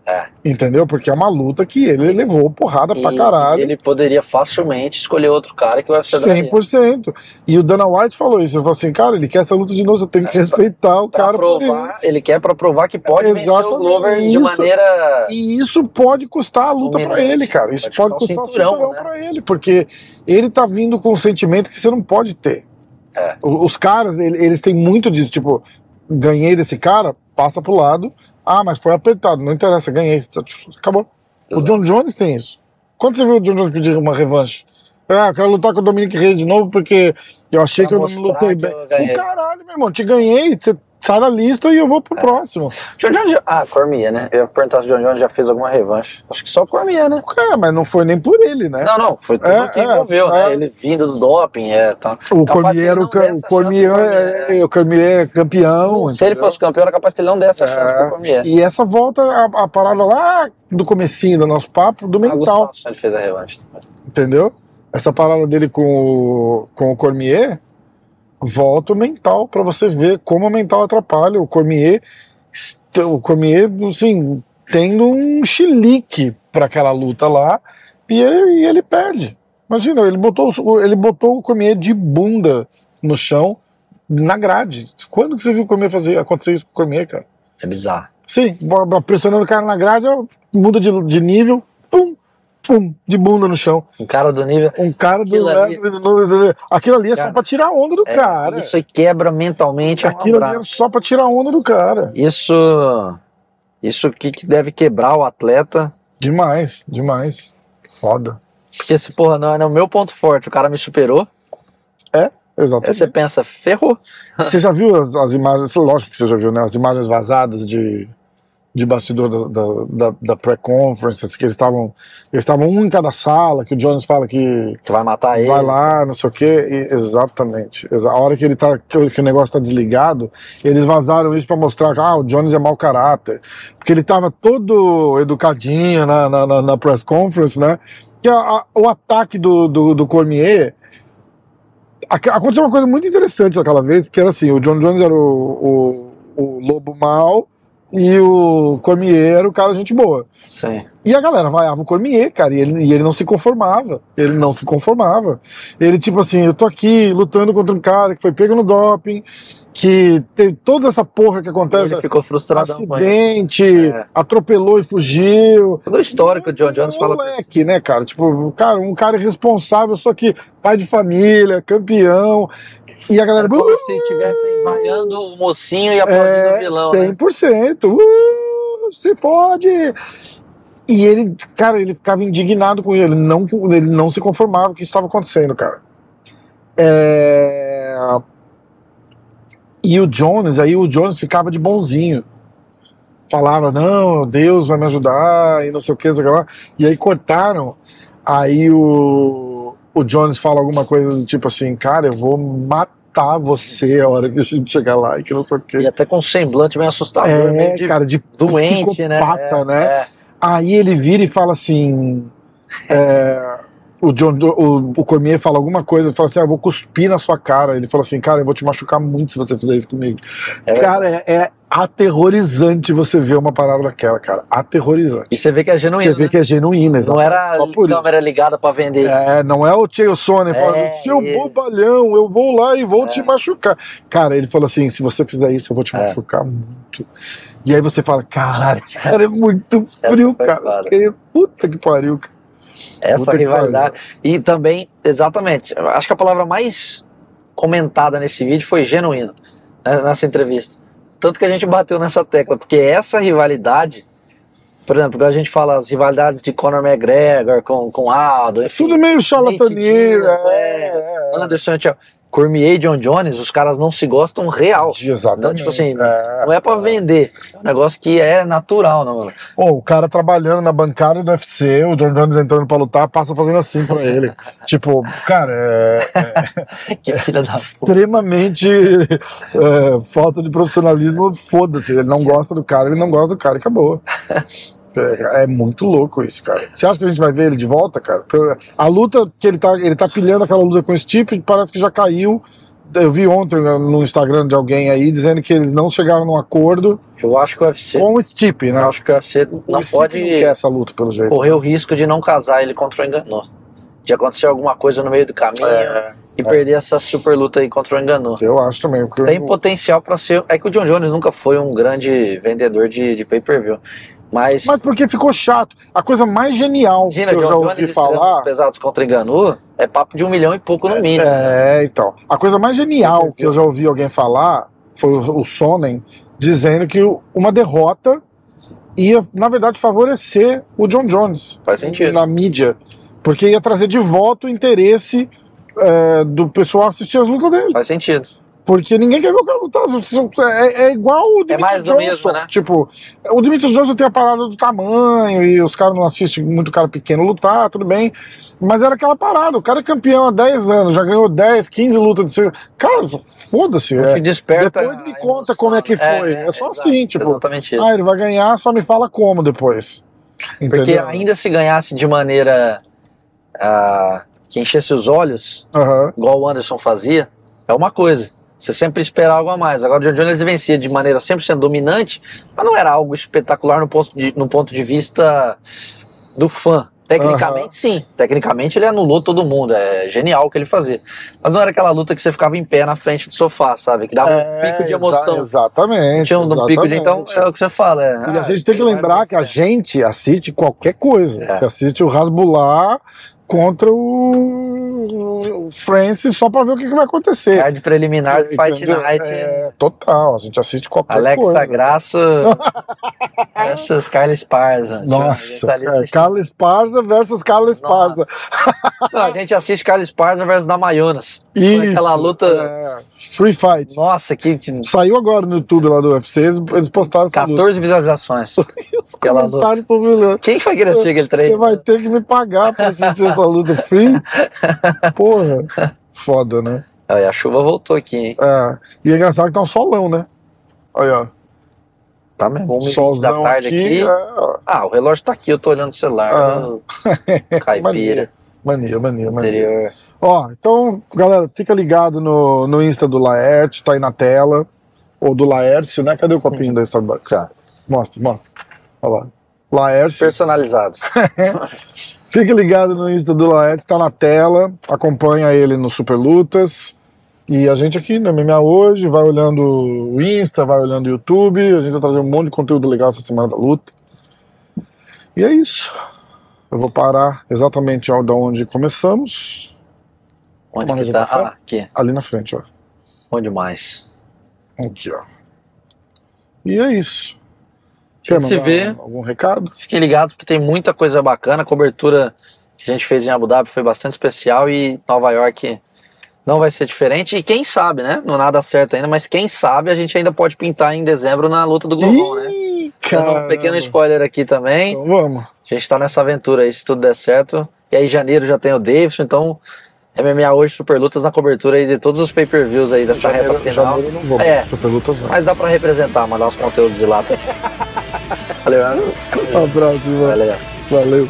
É. Entendeu? Porque é uma luta que ele levou porrada pra E- caralho. e ele poderia facilmente escolher outro cara que vai ser 100%. E o Dana White falou isso. Ele falou assim, cara, ele quer essa luta de novo, você tem que respeitar o Pra cara por provar, ele quer pra provar que pode vencer o Glover de isso. maneira. E isso pode custar a luta pra Dominante. ele, cara. Isso Pode pode, custar o o cinturão, cinturão né? pra ele, porque ele tá vindo com um sentimento que você não pode ter. É. O- Os caras, ele- eles têm muito disso, tipo, ganhei desse cara, passa pro lado. Ah, mas foi apertado, não interessa, ganhei. Acabou. O Exato. John Jones tem isso. Quando você viu o John Jones pedir uma revanche? Ah, eu quero lutar com o Dominic Reis de novo porque eu achei Pra que eu não lutei bem. eu ganhei. O caralho, meu irmão, te ganhei, você sai da lista e eu vou pro É. próximo. John Jones. Ah, Cormier, né? Eu ia perguntar se o John Jones já fez alguma revanche. Acho que só o Cormier, né? É, mas não foi nem por ele, né? Não, não, foi tudo É, que é, envolveu, é. né? Ele vindo do doping, é. Tá. O Capaz Cormier, ele era o, ca- o Cormier, chance é, Cormier. é, o Cormier é campeão. Se ele entendeu? fosse campeão, era capaz que ele não desse a chance É. pro Cormier. E essa volta, a, a parada lá do comecinho do nosso papo, do mental, Gustavo, ele fez a revanche. entendeu? Essa parada dele com o, com o Cormier, volta o mental pra você ver como o mental atrapalha. O Cormier, o Cormier, assim, tendo um chilique pra aquela luta lá, e ele, e ele perde. Imagina, ele botou, o- ele botou o Cormier de bunda no chão, na grade. Quando que você viu o Cormier fazer, acontecer isso com o Cormier, cara? É bizarro. Sim, pressionando o cara na grade, muda de, de nível, pum, de bunda no chão. Um cara do nível. Um cara do. Aquilo ali- do- aquilo ali é só Cara, pra tirar a onda do é, cara. Isso aí quebra mentalmente é um Aquilo ali é só pra tirar a onda do cara. Isso. Isso que, deve quebrar o atleta. Demais, demais. Foda. Porque esse porra não é o meu ponto forte. O cara me superou. Aí Exatamente. você pensa, ferrou. Você já viu as, as imagens, lógico que você já viu, né? As imagens vazadas de, de bastidor da, da, da, pré-conference, que eles estavam. Eles estavam um em cada sala, que o Jones fala que Que vai matar ele. vai lá, não sei o quê. e- exatamente. Exa- A hora que ele tá. Que, o- que o negócio tá desligado, eles vazaram isso pra mostrar que ah, o Jones é mau caráter. Porque ele tava todo educadinho na, na, na- na press conference, né? Que a- a- o ataque do, do, do Cormier. ac- Aconteceu uma coisa muito interessante naquela vez, porque era assim, o John Jones era o, o, o lobo mau e o Cormier era o cara gente boa. Sim. E a galera vaiava o Cormier, cara, e ele, e ele não se conformava. Ele não se conformava. Ele, tipo assim, eu tô aqui lutando contra um cara que foi pego no doping, que teve toda essa porra que acontece. Ele ficou ele. Acidente, É. atropelou e fugiu. Todo o histórico, o John Jones fala. Moleque, né, cara? Tipo, cara, um cara irresponsável, só que pai de família, campeão. E a galera. É como se estivessem vaiando o mocinho e aplaudindo o É, vilão, né? 100%. Uh, se fode! E ele, cara, ele ficava indignado com ele, não, ele não se conformava com o que estava acontecendo, cara. É, E o Jones, aí o Jones ficava de bonzinho. Falava, não, Deus vai me ajudar, e não sei o que, sei lá. E aí cortaram. Aí o, o Jones fala alguma coisa do tipo assim, cara, eu vou matar você a hora que a gente chegar lá, e que não sei o que. E até com um semblante meio assustador, É, meio de cara, de doente, né? psicopata, É, né? é. Aí ele vira e fala assim. é, o, John, o, o Cormier fala alguma coisa, ele fala assim: ah, eu vou cuspir na sua cara. Ele fala assim: cara, eu vou te machucar muito se você fizer isso comigo. É cara, é, é aterrorizante você ver uma parada daquela, cara. Aterrorizante. E você vê que é genuíno. Você vê né? que é genuína, Não exatamente. era por isso. câmera ligada pra vender. É, não é o Chael Sonnen falando, É, seu ele- bobalhão, eu vou lá e vou É. te machucar. Cara, ele falou assim: se você fizer isso, eu vou te É. machucar muito. E aí você fala, caralho, esse cara é muito frio, cara. Puta que pariu. cara. Essa Puta rivalidade. E também, exatamente, acho que a palavra mais comentada nesse vídeo foi genuíno, né, nessa entrevista. Tanto que a gente bateu nessa tecla, porque essa rivalidade, por exemplo, quando a gente fala as rivalidades de Conor McGregor com, com Aldo, enfim, Tudo meio charlataneiro. Diaz, É, é, Anderson, tchau, Cormier e John Jones, os caras não se gostam real. é. Exatamente. Então, tipo assim, é. Não é pra vender, é um negócio que é natural, não. O cara trabalhando na bancada do UFC, o John Jones entrando pra lutar, passa fazendo assim pra ele. tipo, cara, é, é Que filha da extremamente é, falta de profissionalismo, foda-se. Ele não gosta do cara, ele não gosta do cara e acabou. É, é muito louco isso, cara. Você acha que a gente vai ver ele de volta, cara? A luta que ele tá, ele tá pilhando aquela luta com o Stipe, parece que já caiu. Eu vi ontem no Instagram de alguém aí dizendo que eles não chegaram num acordo Eu acho que o UFC, com o Stipe, né? eu acho que o UFC não o pode não quer essa luta, pelo jeito. correr o risco de não casar ele contra o Enganô. De acontecer alguma coisa no meio do caminho É, e perder essa super luta aí contra o Enganô. eu acho também. porque Tem eu- potencial pra ser. É que o John Jones nunca foi um grande vendedor de, de pay-per-view. Mas, Mas porque ficou chato. A coisa mais genial imagina, que eu John já Jones ouvi estrelando falar. os pesados contra o Enganô é papo de um milhão e pouco no mínimo. É, então. A coisa mais genial que eu já ouvi alguém falar foi o, o Sonnen dizendo que uma derrota ia, na verdade, favorecer o John Jones Faz sentido. na mídia. Porque ia trazer de volta o interesse é, do pessoal assistir as lutas dele. Faz sentido. Porque ninguém quer ver o cara lutar. É, é igual o Demetrius mais do Johnson. mesmo, né? Tipo, o Demetrius Johnson tem a parada do tamanho e os caras não assistem muito cara pequeno lutar, tudo bem. Mas era aquela parada. O cara é campeão há 10 anos, já ganhou 10, 15 lutas de ser. Cara, foda-se. É. desperta. Depois me conta emoção, como é que né? foi. É só exato, assim, tipo, Exatamente isso. Ah, ele vai ganhar, só me fala como depois. Porque Entendeu? ainda se ganhasse de maneira ah, que enchesse os olhos, Aham. igual o Anderson fazia, é uma coisa. Você sempre espera algo a mais. Agora o John Jones vencia de maneira 100% dominante, mas não era algo espetacular no ponto de, no ponto de vista do fã. Tecnicamente, sim. Tecnicamente, ele anulou todo mundo. É genial o que ele fazia. Mas não era aquela luta que você ficava em pé na frente do sofá, sabe? Que dava um É, pico de exa- emoção. Exatamente. Tinha um pico de. Então, exatamente. é o que você fala. É, E a ah, gente tem que lembrar que a acontecer. gente assiste qualquer coisa. É. Você assiste o Rasbular contra o o Francis só pra ver o que, que vai acontecer. Card preliminar do Fight Entendeu? Night. É, total, a gente assiste qualquer Alexa coisa. Graça versus Carla Esparza. Nossa, Tá ali cara, assistindo. Carla Esparza versus Carla Esparza. Não, a gente assiste Carla Esparza versus Damayonas. Isso, aquela luta. é, Free Fight. Nossa, que, que Saiu agora no YouTube lá do UFC, eles, postaram essa luta. 14 visualizações. Os aquela luta. são os. Quem foi que assistiu aquele Você treino? vai ter que me pagar pra assistir essa luta free. Porra. Foda, né? Aí, a chuva voltou aqui, hein? É. E é engraçado que tá um solão, né? Olha, ó. Tá mesmo, 1 da Solzão tarde aqui. é, ó. Ah, o relógio tá aqui, eu tô olhando o celular. Ah. Caipira, Mania, mania, mania. Ó, então, galera, fica ligado no, no Insta do Laerte, tá aí na tela. Ou do Laércio, né? Cadê o copinho da Starbucks? Tá. Mostra, mostra. Olha lá. Laércio. Personalizado. Fique ligado no Insta do Laerte, tá na tela. Acompanha ele no Super Lutas. E a gente aqui no MMA hoje vai olhando o Insta, vai olhando o YouTube. A gente vai trazer um monte de conteúdo legal essa semana da luta. E é isso. Eu vou parar exatamente da onde começamos. Onde que tá? Ah, aqui. Ali na frente, ó. Onde mais? Aqui, ó. E é isso. Mandar vê. Algum recado? Fiquem ligados porque tem muita coisa bacana. A cobertura que a gente fez em Abu Dhabi foi bastante especial e Nova York não vai ser diferente. E quem sabe, né? Não nada certo ainda, mas quem sabe a gente ainda pode pintar em dezembro na luta do Global, né? Dando um caramba. pequeno spoiler aqui também. Então vamos. A gente tá nessa aventura aí, se tudo der certo. E aí, janeiro já tem o Davidson, então MMA hoje, super lutas na cobertura aí de todos os pay-per-views aí dessa reta Janeiro, final. janeiro não vou. É. Super lutas não. Mas dá pra representar, mandar uns conteúdos de lá. Valeu, Um abraço, Ivan. valeu. Valeu.